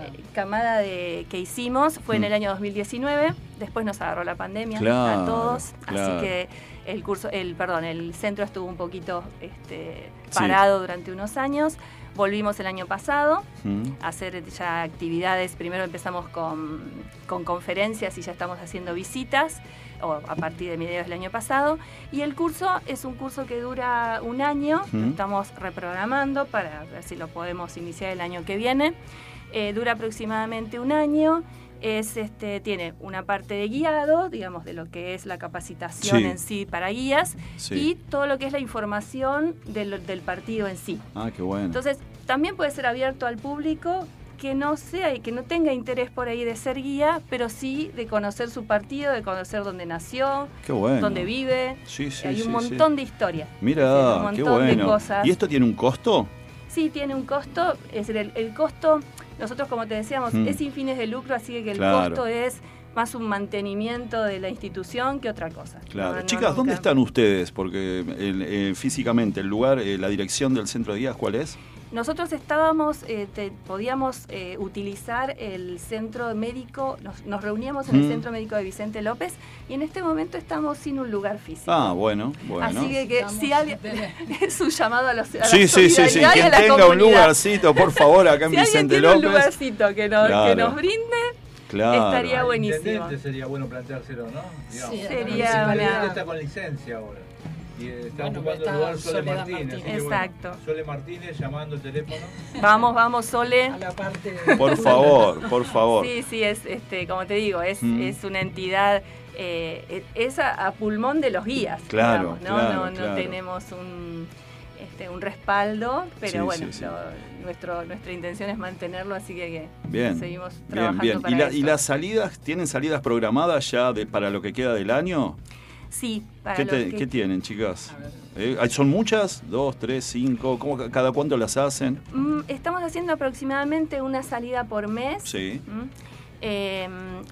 eh, camada de, que hicimos fue en Mm. el año 2019. Después nos agarró la pandemia Claro, a todos, claro. así que el curso, el perdón, el centro estuvo un poquito este, Sí. parado durante unos años. Volvimos el año pasado ¿Mm? a hacer ya actividades. Primero empezamos con, con conferencias y ya estamos haciendo visitas o a partir de mediados del año pasado. Y el curso es un curso que dura un año, lo estamos reprogramando para ver si lo podemos iniciar el año que viene. Eh, dura aproximadamente un año. Es, este, tiene una parte de guiado, digamos, de lo que es la capacitación Sí. en sí para guías, Sí. y todo lo que es la información del, del partido en sí. Ah, qué bueno. Entonces, también puede ser abierto al público que no sea y que no tenga interés por ahí de ser guía, pero sí de conocer su partido, de conocer dónde nació, qué bueno. dónde vive. Sí, sí, Hay un sí. montón de historias. Mira, un qué montón de bueno. cosas. ¿Y esto tiene un costo? Sí, tiene un costo, es decir, el, el costo, nosotros como te decíamos, Mm. es sin fines de lucro, así que el Claro. costo es más un mantenimiento de la institución que otra cosa. Claro. No, no, Chicas, ¿dónde están ustedes? Porque el- eh, físicamente, el lugar, eh, la dirección del centro de guías, ¿cuál es? Nosotros estábamos, eh, te- podíamos eh, utilizar el centro médico, nos, nos reuníamos en Mm. el centro médico de Vicente López y en este momento estamos sin un lugar físico. Ah, bueno, bueno. Así que, que si alguien es un llamado a, los, la sí, sí, sí, sí. Quien tenga un lugarcito, por favor, acá en Si alguien Vicente tiene un López. lugarcito que nos, que Claro. nos brinde, Claro. estaría buenísimo. sería bueno planteárselo, ¿no? Digamos. Sí, Sería El una- está con licencia ahora. Y eh, está Bueno, ocupando está el lugar Sole Martínez. bueno, Exacto. Sole Martínez llamando el teléfono. Vamos, vamos, Sole. a la parte Por favor, por favor. Sí, sí, es, este, como te digo, es, Mm. es una entidad, eh, es a, a pulmón de los guías. Claro, digamos, ¿no? claro, no, no claro. tenemos un, este, un respaldo, pero Sí, bueno, sí, sí. lo- nuestro, nuestra intención es mantenerlo, así que, que Bien. seguimos Bien, trabajando bien. para ¿Y, la- eso. y las salidas, tienen salidas programadas ya de- para lo que queda del año? Sí, para ¿Qué, lo te- que- qué tienen, chicas? Eh, ¿hay- ¿Son muchas? ¿Dos, tres, cinco? ¿Cómo, ca- ¿Cada cuánto las hacen? Mm, estamos haciendo aproximadamente una salida por mes. Sí. ¿m? Eh,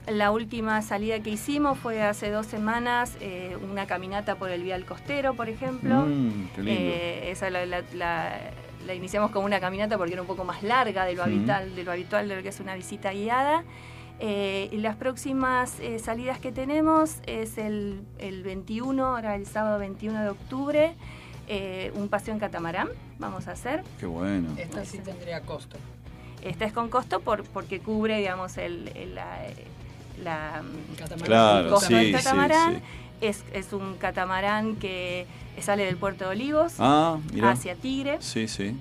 la última salida que hicimos fue hace dos semanas, eh, una caminata por el Vial Costero, por ejemplo. Mm, qué lindo. Eh, esa la, la- la- la iniciamos como una caminata porque era un poco más larga de lo Mm. habitual, de lo habitual de lo que es una visita guiada. Eh, y las próximas eh, salidas que tenemos es el, el 21, ahora el sábado 21 de octubre, eh, un paseo en catamarán vamos a hacer. Qué bueno. Esta sí tendría costo. Esta es con costo por, porque cubre, digamos, el, el- la, la- Catamarán. Claro, el costo sí, del sí, catamarán. sí. Es, es un catamarán que sale del puerto de Olivos Ah, hacia Tigre. Sí, sí.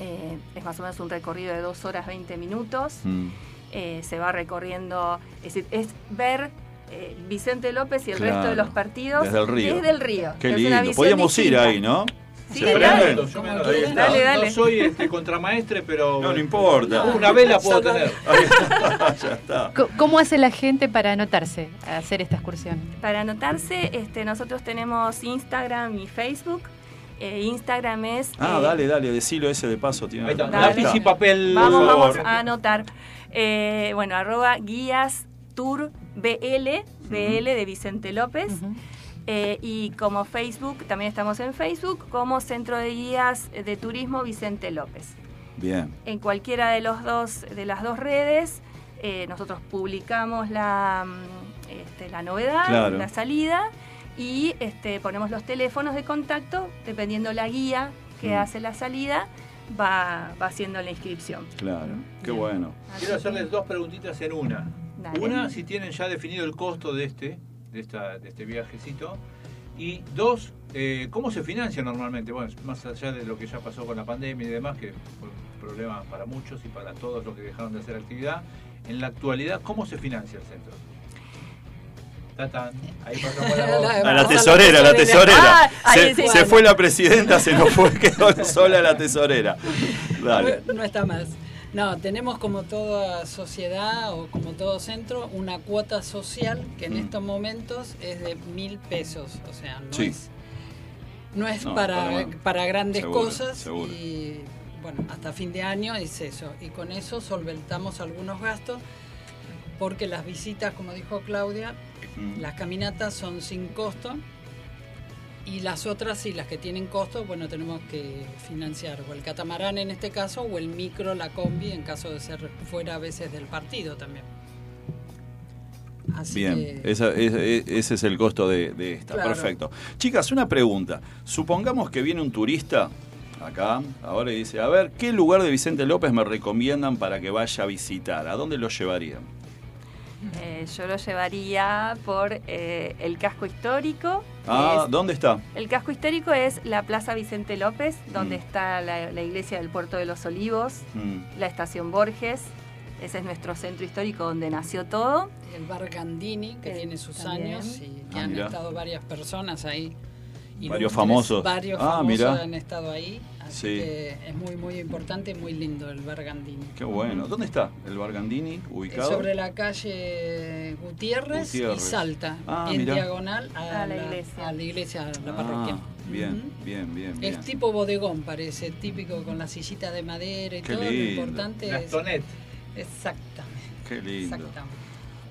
Eh, es más o menos un recorrido de 2 horas 20 minutos. Mm. Eh, se va recorriendo, es decir, es ver eh, Vicente López y el Claro, resto de los partidos desde el río. Desde el río. Qué lindo. Podríamos ir ahí, ¿no? Sí, ¿Se dale. Dale, No- dale. No soy este, contramaestre, pero. No, no importa. Una vela puedo tener. ya está. ¿Cómo hace la gente para anotarse a hacer esta excursión? Para anotarse, este, nosotros tenemos Instagram y Facebook. Eh, Instagram es... Ah, eh, dale, dale, decilo ese de paso. Tiene Ahí está. Dale. Lápiz y papel. Vamos, Por vamos a anotar. Eh, bueno, arroba guías tour BL, BL de Vicente López. Eh, y como Facebook, también estamos en Facebook, como Centro de Guías de Turismo Vicente López. Bien. En cualquiera de, los dos, de las dos redes, eh, nosotros publicamos la, mm, este, la novedad, Claro. la salida, y este, ponemos los teléfonos de contacto, dependiendo la guía que Mm. hace la salida, va, va haciendo la inscripción. Claro. Qué bueno. Quiero hacerles dos preguntitas en una. Dale. Una, si tienen ya definido el costo de este, de esta, de este viajecito. Y dos, eh, ¿cómo se financia normalmente? Bueno, más allá de lo que ya pasó con la pandemia y demás, que fue un problema para muchos y para todos los que dejaron de hacer actividad. En la actualidad, ¿cómo se financia el centro? Tatán, ahí pasamos la voz. A la tesorera, la tesorera. Ah, se, fue la presidenta, se nos fue, quedó sola la tesorera. Dale. No, no está más. No, tenemos como toda sociedad o como todo centro una cuota social que en Mm. estos momentos es de mil pesos. O sea, no Sí. es, no es No, para, para- para grandes seguro, cosas. seguro. Y bueno, hasta fin de año es eso. Y con eso solventamos algunos gastos porque las visitas, como dijo Claudia, Mm. las caminatas son sin costo y las otras sí, las que tienen costo, bueno, tenemos que financiar o el catamarán en este caso o el micro, la combi en caso de ser fuera a veces del partido también. Así Bien, que- esa- es- es- ese es el costo de, de esta. Claro. Perfecto. Chicas, una pregunta. Supongamos que viene un turista acá, ahora y dice, a ver, ¿qué lugar de Vicente López me recomiendan para que vaya a visitar? ¿A dónde lo llevarían? Eh, yo lo llevaría por eh, el casco histórico. Ah, es- ¿dónde está? el casco histórico es la Plaza Vicente López, donde Mm. está la, la iglesia del Puerto de los Olivos, Mm, la estación Borges. Ese es nuestro centro histórico donde nació todo. el bar Gandini, que Eh, tiene sus también. años y que Ah, han mirá. estado varias personas ahí. Varios famosos. Varios Ah, famosos mirá. han estado ahí. Así Sí. que es muy, muy importante y muy lindo el bar Gandini. qué bueno. ¿Dónde está el Bargandini ubicado? Sobre la calle Gutiérrez, Gutiérrez. y Salta, Ah, en mirá. diagonal a, A la iglesia. a la iglesia, a la Ah, parroquia. bien, bien, bien, bien. Es tipo bodegón, parece, típico con la sillita de madera y Qué todo. lindo. Lo importante es. Gastonet. Exactamente. Qué lindo. Exactamente.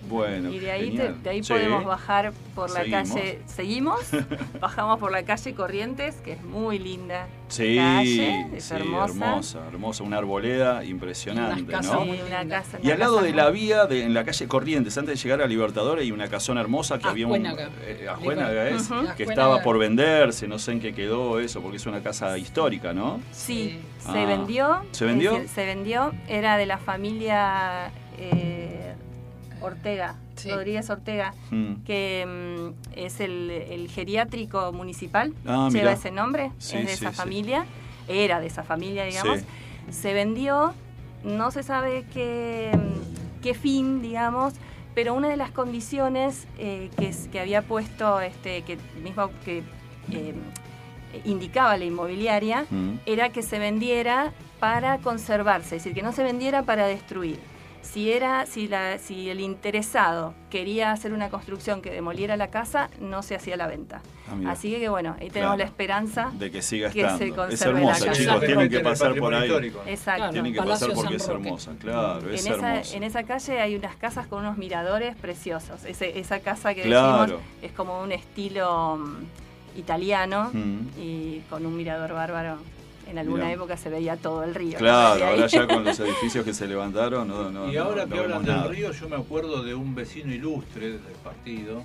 Bueno, Y de ahí, te- de ahí Sí. podemos bajar por la Seguimos. calle. Seguimos, bajamos por la calle Corrientes, que es muy linda. Sí, calle, es sí, hermosa. hermosa, hermosa, una arboleda impresionante, Y ¿no? Sí, muy una casa, Y al lado casa de la vía, de, en la calle Corrientes, antes de llegar a Libertadores, hay una casona hermosa que había un. Eh, Ajuénaga es, Ujú. que estaba por venderse, no sé en qué quedó eso, porque es una casa histórica, ¿no? Sí, Sí. se Ah. vendió. ¿Se vendió? Se, se vendió. Era de la familia eh, Ortega, Sí. Rodríguez Ortega, Mm. que mm, es el, el geriátrico municipal. Ah, lleva mirá. ese nombre, Sí, es de sí, esa sí. familia. Era de esa familia, digamos. Sí. Se vendió, no se sabe qué, mm, qué fin, digamos. Pero una de las condiciones eh, que, que había puesto, este, que mismo que eh, indicaba la inmobiliaria, Mm. era que se vendiera para conservarse, es decir, que no se vendiera para destruir. Si era, si la, si el interesado quería hacer una construcción que demoliera la casa, no se hacía la venta. Ah. Así que bueno, ahí tenemos Claro. la esperanza De que siga que estando. se es conserve la hermosa, casa. chicos, tienen que pasar por ahí. Exacto. Claro. Tienen que Palacio pasar porque es hermosa, claro, es en, esa, hermosa. en esa calle hay unas casas con unos miradores preciosos. Ese- esa casa que Claro. decimos es como un estilo mm, italiano Mm. y con un mirador bárbaro. En alguna Mirá. época se veía todo el río. Claro, ahora ya con los edificios que se levantaron, no, no, y ahora no que hablan del río, yo me acuerdo de un vecino ilustre del partido,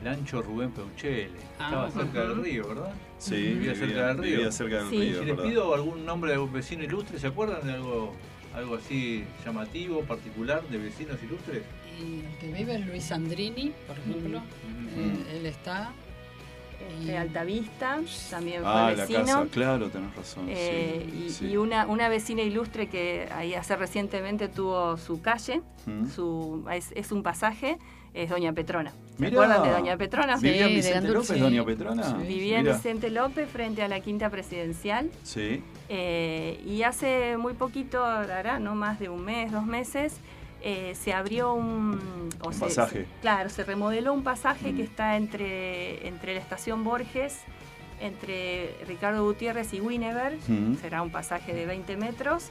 el ancho Rubén Peuchele. Ah, Estaba cerca del río, ¿verdad? Sí, Vivía cerca del río. vivía cerca del Sí. río, Si es les pido algún nombre de un vecino ilustre, ¿se acuerdan de algo, algo así llamativo, particular, de vecinos ilustres? Y el que vive es Luis Andrini, por ejemplo. Eh, él está. Este, Altavista, también fue Ah, la vecino. casa, claro, tenés razón. Eh, sí, y, sí. y una, una vecina ilustre que ahí hace recientemente tuvo su calle, Mm. su, es, es un pasaje, es Doña Petrona. ¿Se acuerdan de Doña Petrona? Sí, ¿Vivía Vicente López, sí. Doña Petrona? Sí. Vivía en. Vicente López frente a la quinta presidencial Sí, eh, y hace muy poquito, hará no más de un mes, dos meses, eh, se abrió un, o Un se- pasaje. se- claro, se remodeló un pasaje Mm. que está entre, entre la estación Borges, entre Ricardo Gutiérrez y Wineberg, Mm. será un pasaje de 20 metros.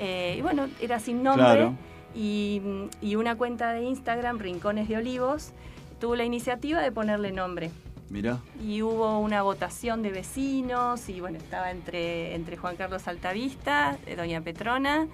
eh, y bueno, era sin nombre. Claro. Y, y una cuenta de Instagram, Rincones de Olivos, tuvo la iniciativa de ponerle nombre mirá. y hubo una votación de vecinos y bueno, estaba entre, entre Juan Carlos Altavista, eh, Doña Petrona,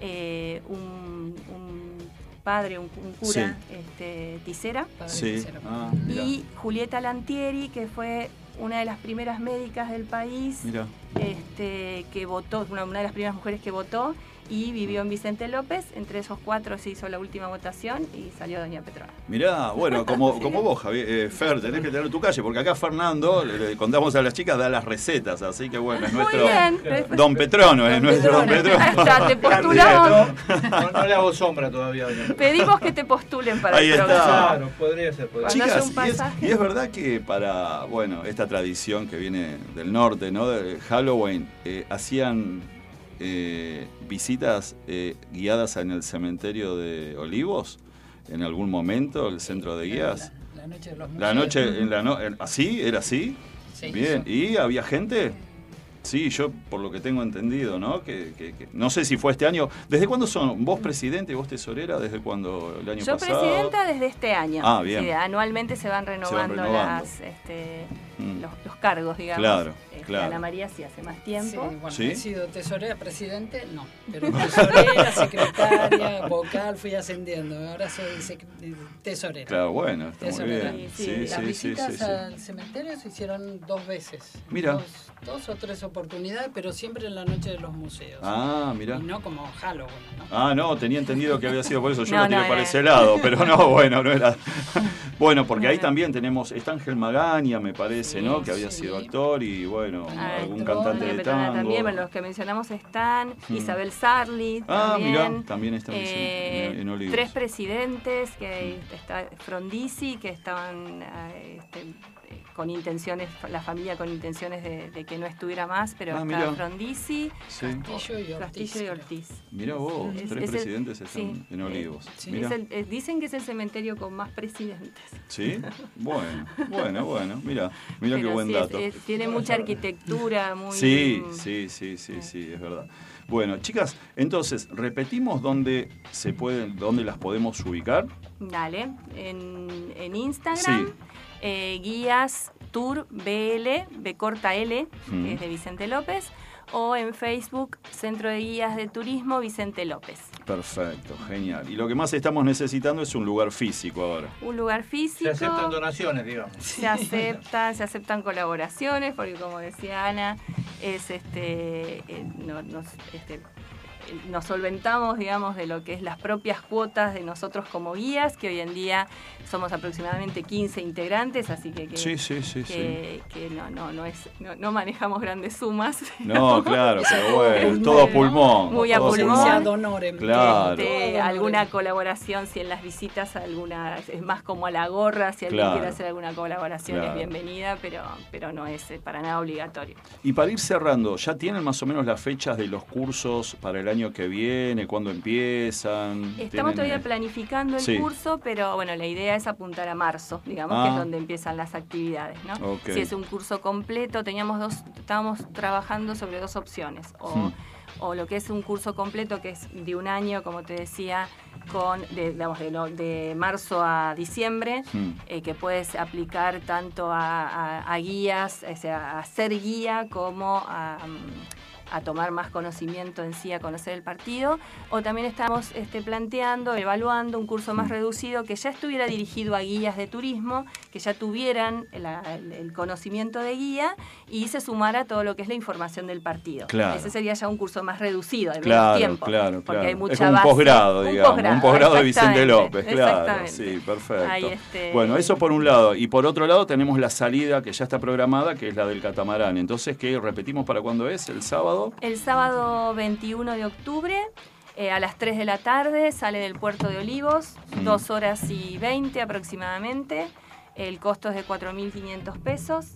eh, un, un padre, un, un cura, este, Tisera, Sí. Ah, y Julieta Lantieri, que fue una de las primeras médicas del país, Mirá. este, que votó, una, una de las primeras mujeres que votó y vivió en Vicente López. Entre esos cuatro se hizo la última votación y salió Doña Petrona. Mirá, bueno, como, como vos, Javier, eh, Fer, tenés que tener tu calle, porque acá Fernando, le, le contamos a las chicas, da las recetas, así que bueno, es nuestro... Muy bien. Don Petrono, es nuestro Don Petrono. Ahí está, te postulamos. No, no le hago sombra todavía. doña. Pedimos que te postulen para Ahí el está. programa. Claro, podría ser. Podría Chicas, es, y es verdad que para, bueno, esta tradición que viene del norte, ¿no? De Halloween, eh, hacían eh, visitas eh, guiadas en el cementerio de Olivos, en algún momento, el centro de guías. La, la noche de los La noche, en la no, en- ¿así? ¿Era así? Sí, Bien, eso. ¿y había gente? Sí, yo por lo que tengo entendido, ¿no? Que, que- que- no sé si fue este año. ¿Desde cuándo son vos presidente y vos tesorera? ¿Desde cuándo? ¿El año Yo pasado? presidenta desde este año. Ah, bien. Sí, anualmente se van renovando, renovando. las, este, Mm. los, los cargos, digamos. Claro, claro. Ana María sí hace más Sí, tiempo. bueno, ¿Sí? he sido tesorera, presidente, no. Pero tesorera, secretaria, vocal, fui ascendiendo. Ahora soy sec- tesorera. Claro, bueno, está muy Tesorera. bien. Sí, Sí, sí, Las visitas sí, sí. al cementerio se hicieron dos veces. Mira. Dos, dos o tres oportunidades, pero siempre en la noche de los museos. Ah, mira. Y no como Halloween, ¿no? Ah, no, tenía entendido que había sido por eso. Yo No, lo tiré no, para no. ese lado, pero no, bueno, no era. Bueno, porque ahí también tenemos. Está Ángel Magaña, me parece, Sí, ¿no? Que había sí. sido actor y, bueno, Ah, algún Doña cantante de tango. también, bueno, los que mencionamos están, Mm. Isabel Sarli Ah, también. mirá, también está en Eh, en-. Tres presidentes, que está Frondizi, que estaban eh, este, con intenciones, la familia con intenciones de, de que no estuviera más, pero Ah, está. Frondizi, Sí. Castillo y Ortiz. Castillo y. Ortiz. Vos, Es- tres es el- presidentes están sí, en eh, Olivos. sí. Mirá. Es el- eh, dicen que es el cementerio con más presidentes. Sí, bueno, bueno, bueno. Mira, mira qué buen dato. es- tiene mucha arquitectura, muy... Sí, sí, sí, sí, sí, es verdad. Bueno, chicas, entonces, repetimos dónde se pueden, dónde las podemos ubicar. Dale, en, en Instagram, Sí. Eh, guías tour BL, B corta L, Mm. que es de Vicente López, o en Facebook, Centro de Guías de Turismo Vicente López. Perfecto, genial. Y lo que más estamos necesitando es un lugar físico ahora. Un lugar Se físico. aceptan donaciones, digamos. se aceptan, se aceptan colaboraciones, porque como decía Ana, es este, eh, no- este, nos solventamos, digamos, de lo que es las propias cuotas de nosotros como guías, que hoy en día somos aproximadamente 15 integrantes, así que, que, Sí, sí, sí, sí. que- que no, no, no, es, no, no manejamos grandes sumas. No, claro, pero bueno, todo pulmón. Muy a pulmón. Claro. Este, alguna colaboración, si en las visitas alguna, es más como a la gorra, si alguien Claro. quiere hacer alguna colaboración Claro. es bienvenida, pero, pero no es eh, para nada obligatorio. Y para ir cerrando, ¿ya tienen más o menos las fechas de los cursos para el año año que viene? ¿Cuándo empiezan? Estamos ¿Tienen, todavía planificando el Sí. curso, pero bueno, la idea es apuntar a marzo, digamos, Ah. que es donde empiezan las actividades, ¿no? Si es un curso completo, teníamos dos, estábamos trabajando sobre dos opciones. O, Hmm. o lo que es un curso completo, que es de un año, como te decía, con de, digamos, de, de marzo a diciembre, Hmm. eh, que puedes aplicar tanto a, a- a guías, o sea, a ser guía como a, mm, a tomar más conocimiento en sí, a conocer el partido, o también estamos este, planteando, evaluando un curso más reducido que ya estuviera dirigido a guías de turismo, que ya tuvieran el, el conocimiento de guía y se sumara todo lo que es la información del partido. Claro. Ese sería ya un curso más reducido, de Claro, tiempo. claro, porque claro. hay mucha es un posgrado, digamos. un posgrado de Vicente López, claro. Sí, perfecto. Ahí, este- Bueno, eso por un lado. Y por otro lado tenemos la salida que ya está programada, que es la del catamarán. Entonces, ¿qué repetimos para cuándo es? ¿El sábado? El sábado 21 de octubre, eh, a las 3 de la tarde, sale del puerto de Olivos, Mm. 2 horas y 20 aproximadamente. El costo es de 4.500 pesos,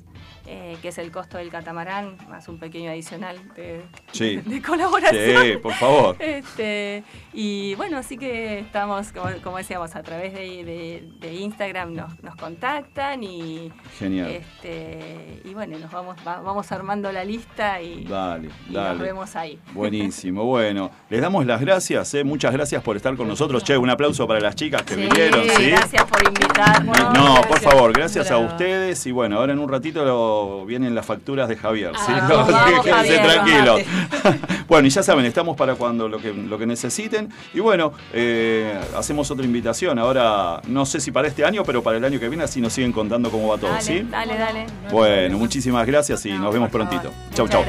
eh, que es el costo del catamarán, más un pequeño adicional de, Sí. de colaboración. Sí, por favor. Este, y bueno, así que estamos, como, como decíamos, a través de, Instagram nos, nos contactan y, Genial. este, y bueno, nos vamos, va- vamos armando la lista y, Dale, y dale. nos vemos ahí. Buenísimo, bueno. Les damos las gracias, ¿eh? muchas gracias por estar con nosotros. Che, un aplauso para las chicas que Sí, vinieron, ¿sí? Gracias por invitarnos. No, por favor, gracias a ustedes. Y bueno, ahora en un ratito lo- vienen las facturas de Javier, ¿sí? Ah, No, vamos, así que quédense Javier, tranquilos. bueno, y ya saben, estamos para cuando lo que, lo que necesiten. Y bueno, eh, hacemos otra invitación. Ahora, no sé si para este año, pero para el año que viene, así nos siguen contando cómo va todo, Dale, ¿sí? dale, dale. Bueno, muchísimas gracias y nos vemos prontito. Chau, chau.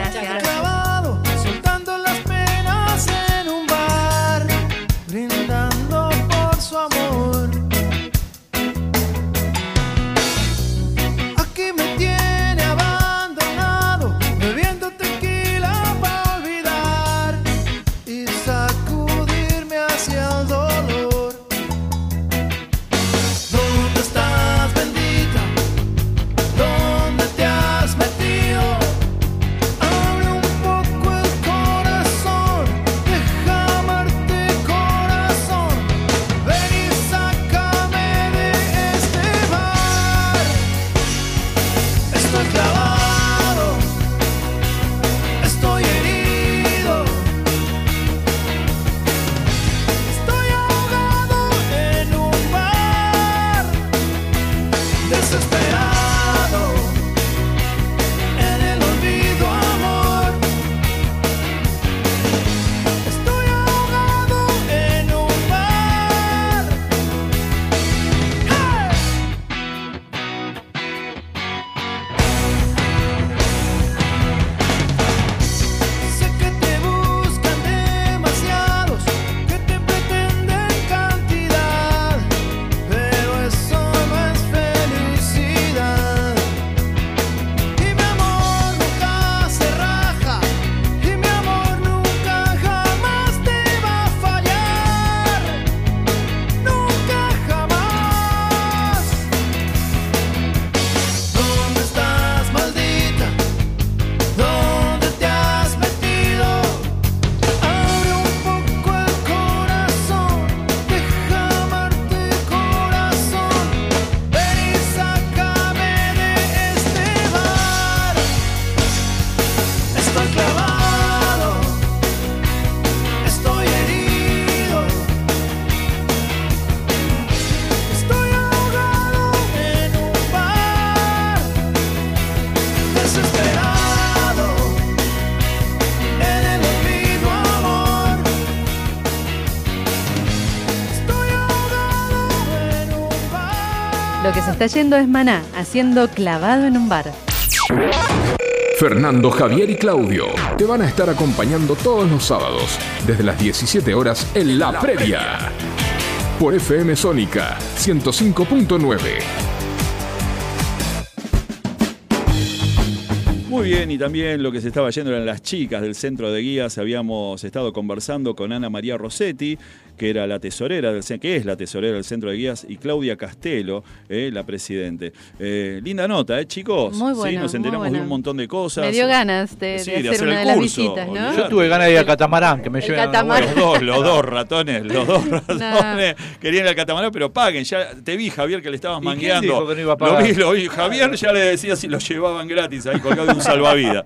Está yendo es Maná, haciendo clavado en un bar. Fernando, Javier y Claudio te van a estar acompañando todos los sábados desde las 17 horas en La Previa. Por FM Sónica 105.9. Muy Muy bien, y también lo que se estaba yendo eran las chicas del centro de guías. Habíamos estado conversando con Ana María Rossetti, que era la tesorera del que es la tesorera del centro de guías, y Claudia Castelo, eh, la presidente. Eh, linda nota, ¿eh, chicos? Muy Sí, bueno, nos muy enteramos de un montón de cosas. Me dio ganas de, Sí, hacer, hacer una el de las curso, visitas, ¿no? Yo tuve ganas de ir al catamarán, que me El lleven catamarán. Los dos, los dos ratones, los dos ratones querían ir al catamarán, pero paguen. Ya te vi, Javier, que le estabas ¿Y quién mangueando. dijo que no iba a Lo vi, lo vi. Javier ya le decía si lo llevaban gratis ahí colgado de un salvavidas.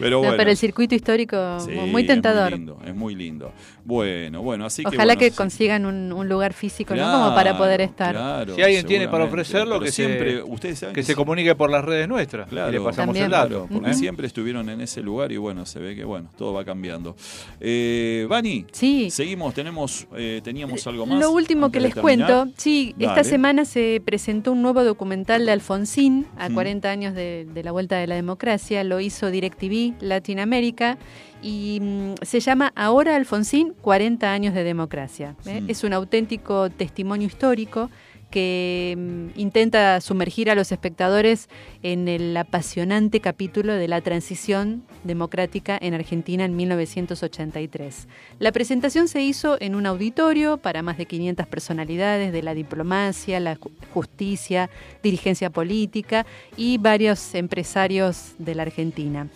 Pero No, bueno. pero el circuito histórico Sí, muy tentador. Es muy lindo, es muy lindo. Bueno, bueno, así que. Ojalá bueno, que sí. consigan un, un lugar físico, ¿no? Claro, Como para poder estar. claro, Si alguien tiene para ofrecerlo, que, siempre, se, ustedes saben que se comunique por las redes nuestras. Claro, y le pasamos También. el dato. Claro, porque ¿eh? siempre estuvieron en ese lugar y bueno, se ve que bueno, todo va cambiando. Eh, Vani, Sí. seguimos, tenemos, eh, teníamos algo más. Lo último que les cuento, sí, esta semana se presentó un nuevo documental de Alfonsín, a Mm. 40 años de, de la vuelta de la democracia, lo hizo DirecTV Latinoamérica y mm, se llama Ahora Alfonsín, 40 años de democracia. ¿eh? Es un auténtico testimonio histórico que mm, intenta sumergir a los espectadores en el apasionante capítulo de la transición democrática en Argentina en 1983. La presentación se hizo en un auditorio para más de 500 personalidades de la diplomacia, la ju- justicia, dirigencia política y varios empresarios de la Argentina.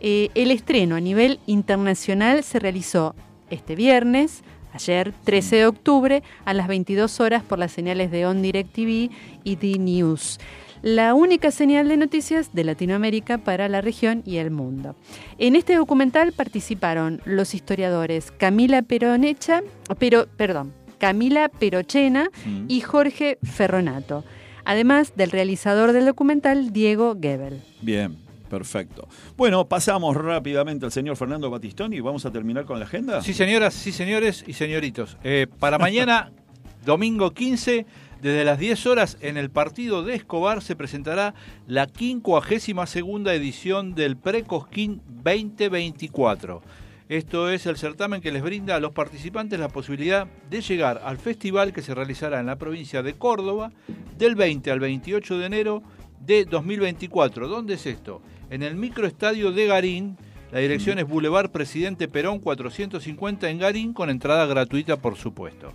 Eh, el estreno a nivel internacional se realizó este viernes, ayer 13 de octubre, a las 22 horas por las señales de On Direct TV y The News. La única señal de noticias de Latinoamérica para la región y el mundo. En este documental participaron los historiadores Camila Peronecha, pero, perdón, Camila Perochena Mm. y Jorge Ferronato, además del realizador del documental Diego Gebel. Bien, perfecto. Bueno, pasamos rápidamente al señor Fernando Batistoni y vamos a terminar con la agenda. Sí, señoras, sí, señores y señoritos. Eh, para mañana, domingo 15, desde las 10 horas, en el partido de Escobar se presentará la 52 edición del Precosquín 2024. Esto es el certamen que les brinda a los participantes la posibilidad de llegar al festival que se realizará en la provincia de Córdoba del 20 al 28 de enero de 2024. ¿Dónde es esto? En el microestadio de Garín. La dirección es Boulevard Presidente Perón 450 en Garín con entrada gratuita por supuesto.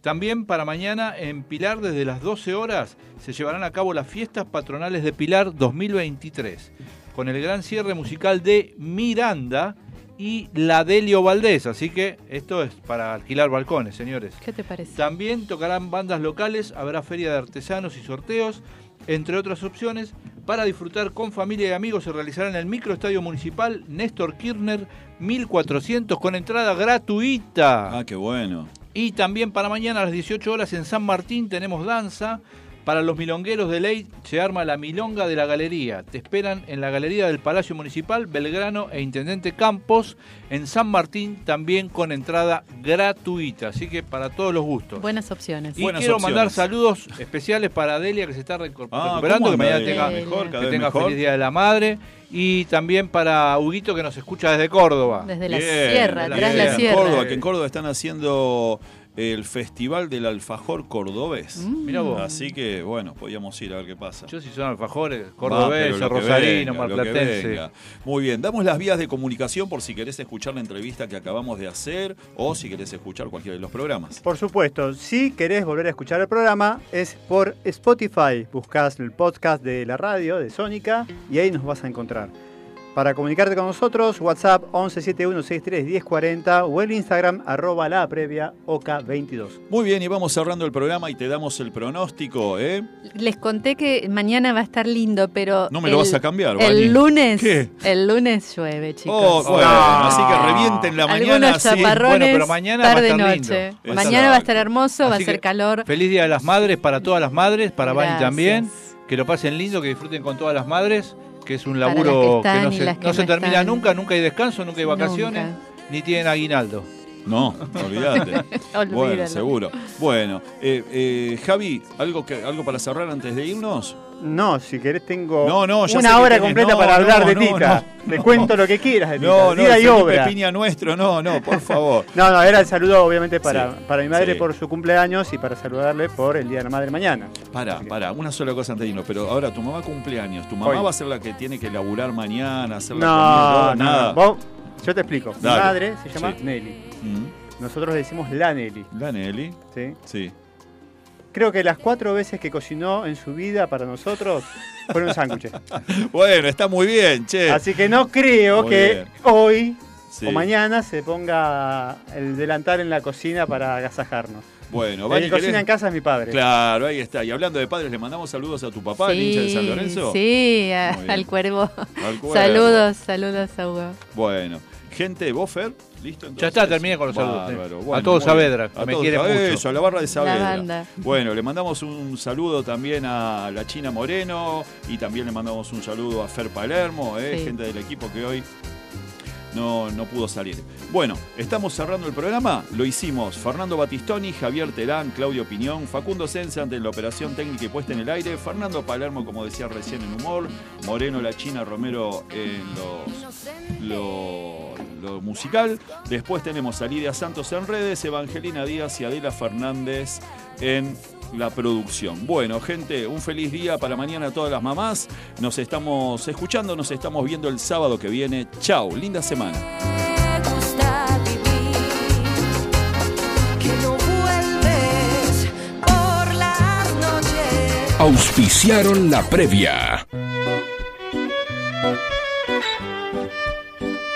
También para mañana en Pilar desde las 12 horas se llevarán a cabo las fiestas patronales de Pilar 2023 con el gran cierre musical de Miranda y la Delio Valdés. Así que esto es para alquilar balcones, señores. ¿Qué te parece? También tocarán bandas locales, habrá feria de artesanos y sorteos, entre otras opciones. Para disfrutar con familia y amigos se realizará en el microestadio municipal Néstor Kirchner 1400 con entrada gratuita. Ah, qué bueno. Y también para mañana a las 18 horas en San Martín tenemos danza. Para los milongueros de ley se arma la Milonga de la Galería. Te esperan en la Galería del Palacio Municipal, Belgrano e Intendente Campos. En San Martín también con entrada gratuita. Así que para todos los gustos. Buenas opciones. Y Buenas quiero opciones. mandar saludos especiales para Delia que se está Ah, recuperando, ¿cómo que mañana tenga? Mejor, que tenga mejor. feliz Día de la Madre. Y también para Huguito que nos escucha desde Córdoba. Desde la Bien, sierra, tras la En sierra. Córdoba, que en Córdoba están haciendo el Festival del Alfajor Cordobés. Mm. Mirá vos. Así que, bueno, podíamos ir a ver qué pasa. Yo si son alfajores, cordobés, rosarino, venga, marplatense. Muy bien, damos las vías de comunicación por si querés escuchar la entrevista que acabamos de hacer o si querés escuchar cualquiera de los programas. Por supuesto, si querés volver a escuchar el programa es por Spotify. Buscás el podcast de la radio, de Sónica, y ahí nos vas a encontrar. Para comunicarte con nosotros, WhatsApp 1171631040 o el Instagram arroba la previa OK22. Muy bien, y vamos cerrando el programa y te damos el pronóstico, ¿eh? Les conté que mañana va a estar lindo, pero. No me lo vas a cambiar, Vani. El lunes. ¿Qué? El lunes llueve, chicos. Oh, bueno, así que revienten la mañana. Algunos así. chaparrones, Bueno, pero mañana va a tarde estar noche. lindo. Mañana va a estar hermoso, va a ser calor. Feliz Día de las Madres para todas las madres, para Bani Gracias. también. Que lo pasen lindo, que disfruten con todas las madres, que es un que laburo que, no se, no se termina están. nunca, nunca hay descanso, nunca hay vacaciones, Nunca. ni tienen aguinaldo. No, olvídate. Bueno, seguro. Bueno, eh, eh, Javi, ¿algo, que, ¿algo para cerrar antes de irnos? No, si querés tengo No, no, una que hora tenés. completa No, para no, hablar de no, Tita. no. Le cuento lo que quieras de Tita. No, no, y obra. Piña nuestro, no, no, por favor. No, no, era el saludo obviamente para, Sí, para mi madre sí. por su cumpleaños y para saludarle por el Día de la Madre mañana. Para, para, una sola cosa antes de irnos, pero ahora tu mamá cumpleaños, tu mamá Hoy. va a ser la que tiene que laburar mañana, hacer la No, comida, no, nada. vos- yo te explico. Mi Dale. madre se llama Sí. Nelly. Mm. Nosotros le decimos la Nelly. La Nelly. ¿sí? Sí. Creo que las cuatro veces que cocinó en su vida para nosotros fueron sándwiches. Bueno, está muy bien, che. Así que no creo Muy que bien. hoy Sí. o mañana se ponga el delantal en la cocina para agasajarnos. Bueno, El Vani, que cocina ¿querés? en casa es mi padre. Claro, ahí está. Y hablando de padres, le mandamos saludos a tu papá, el hincha de San Lorenzo. Sí, a- al cuervo. Al cuervo. Saludos, saludos a Hugo. Bueno, gente, ¿vos, Fer? ¿Listo entonces? Ya está, terminé con los saludos. A Bueno, todo muy Saavedra, que A me todo quiere Saavedra, mucho. Eso, a la barra de Saavedra. banda. Bueno, le mandamos un saludo también a la China Moreno y también le mandamos un saludo a Fer Palermo, eh, Sí. gente del equipo que hoy no, no pudo salir. Bueno, estamos cerrando el programa. Lo hicimos Fernando Batistoni, Javier Terán, Claudio Piñón, Facundo Sense ante la operación técnica y puesta en el aire, Fernando Palermo, como decía recién, en humor, Moreno La China Romero en los, lo, lo musical. Después tenemos a Lidia Santos en redes, Evangelina Díaz y Adela Fernández en la producción. Bueno, gente, un feliz día para mañana a todas las mamás. Nos estamos escuchando, nos estamos viendo el sábado que viene. Chao, linda semana. Auspiciaron la previa.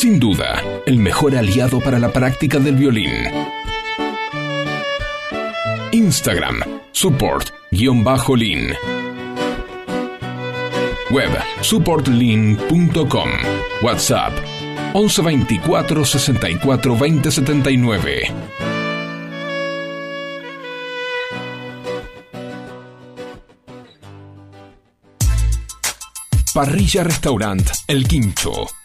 Sin duda, el mejor aliado para la práctica del violín. Instagram, support-lean. Web, supportlean.com. WhatsApp, 11 24 64 20 79. Parrilla Restaurant El Quincho.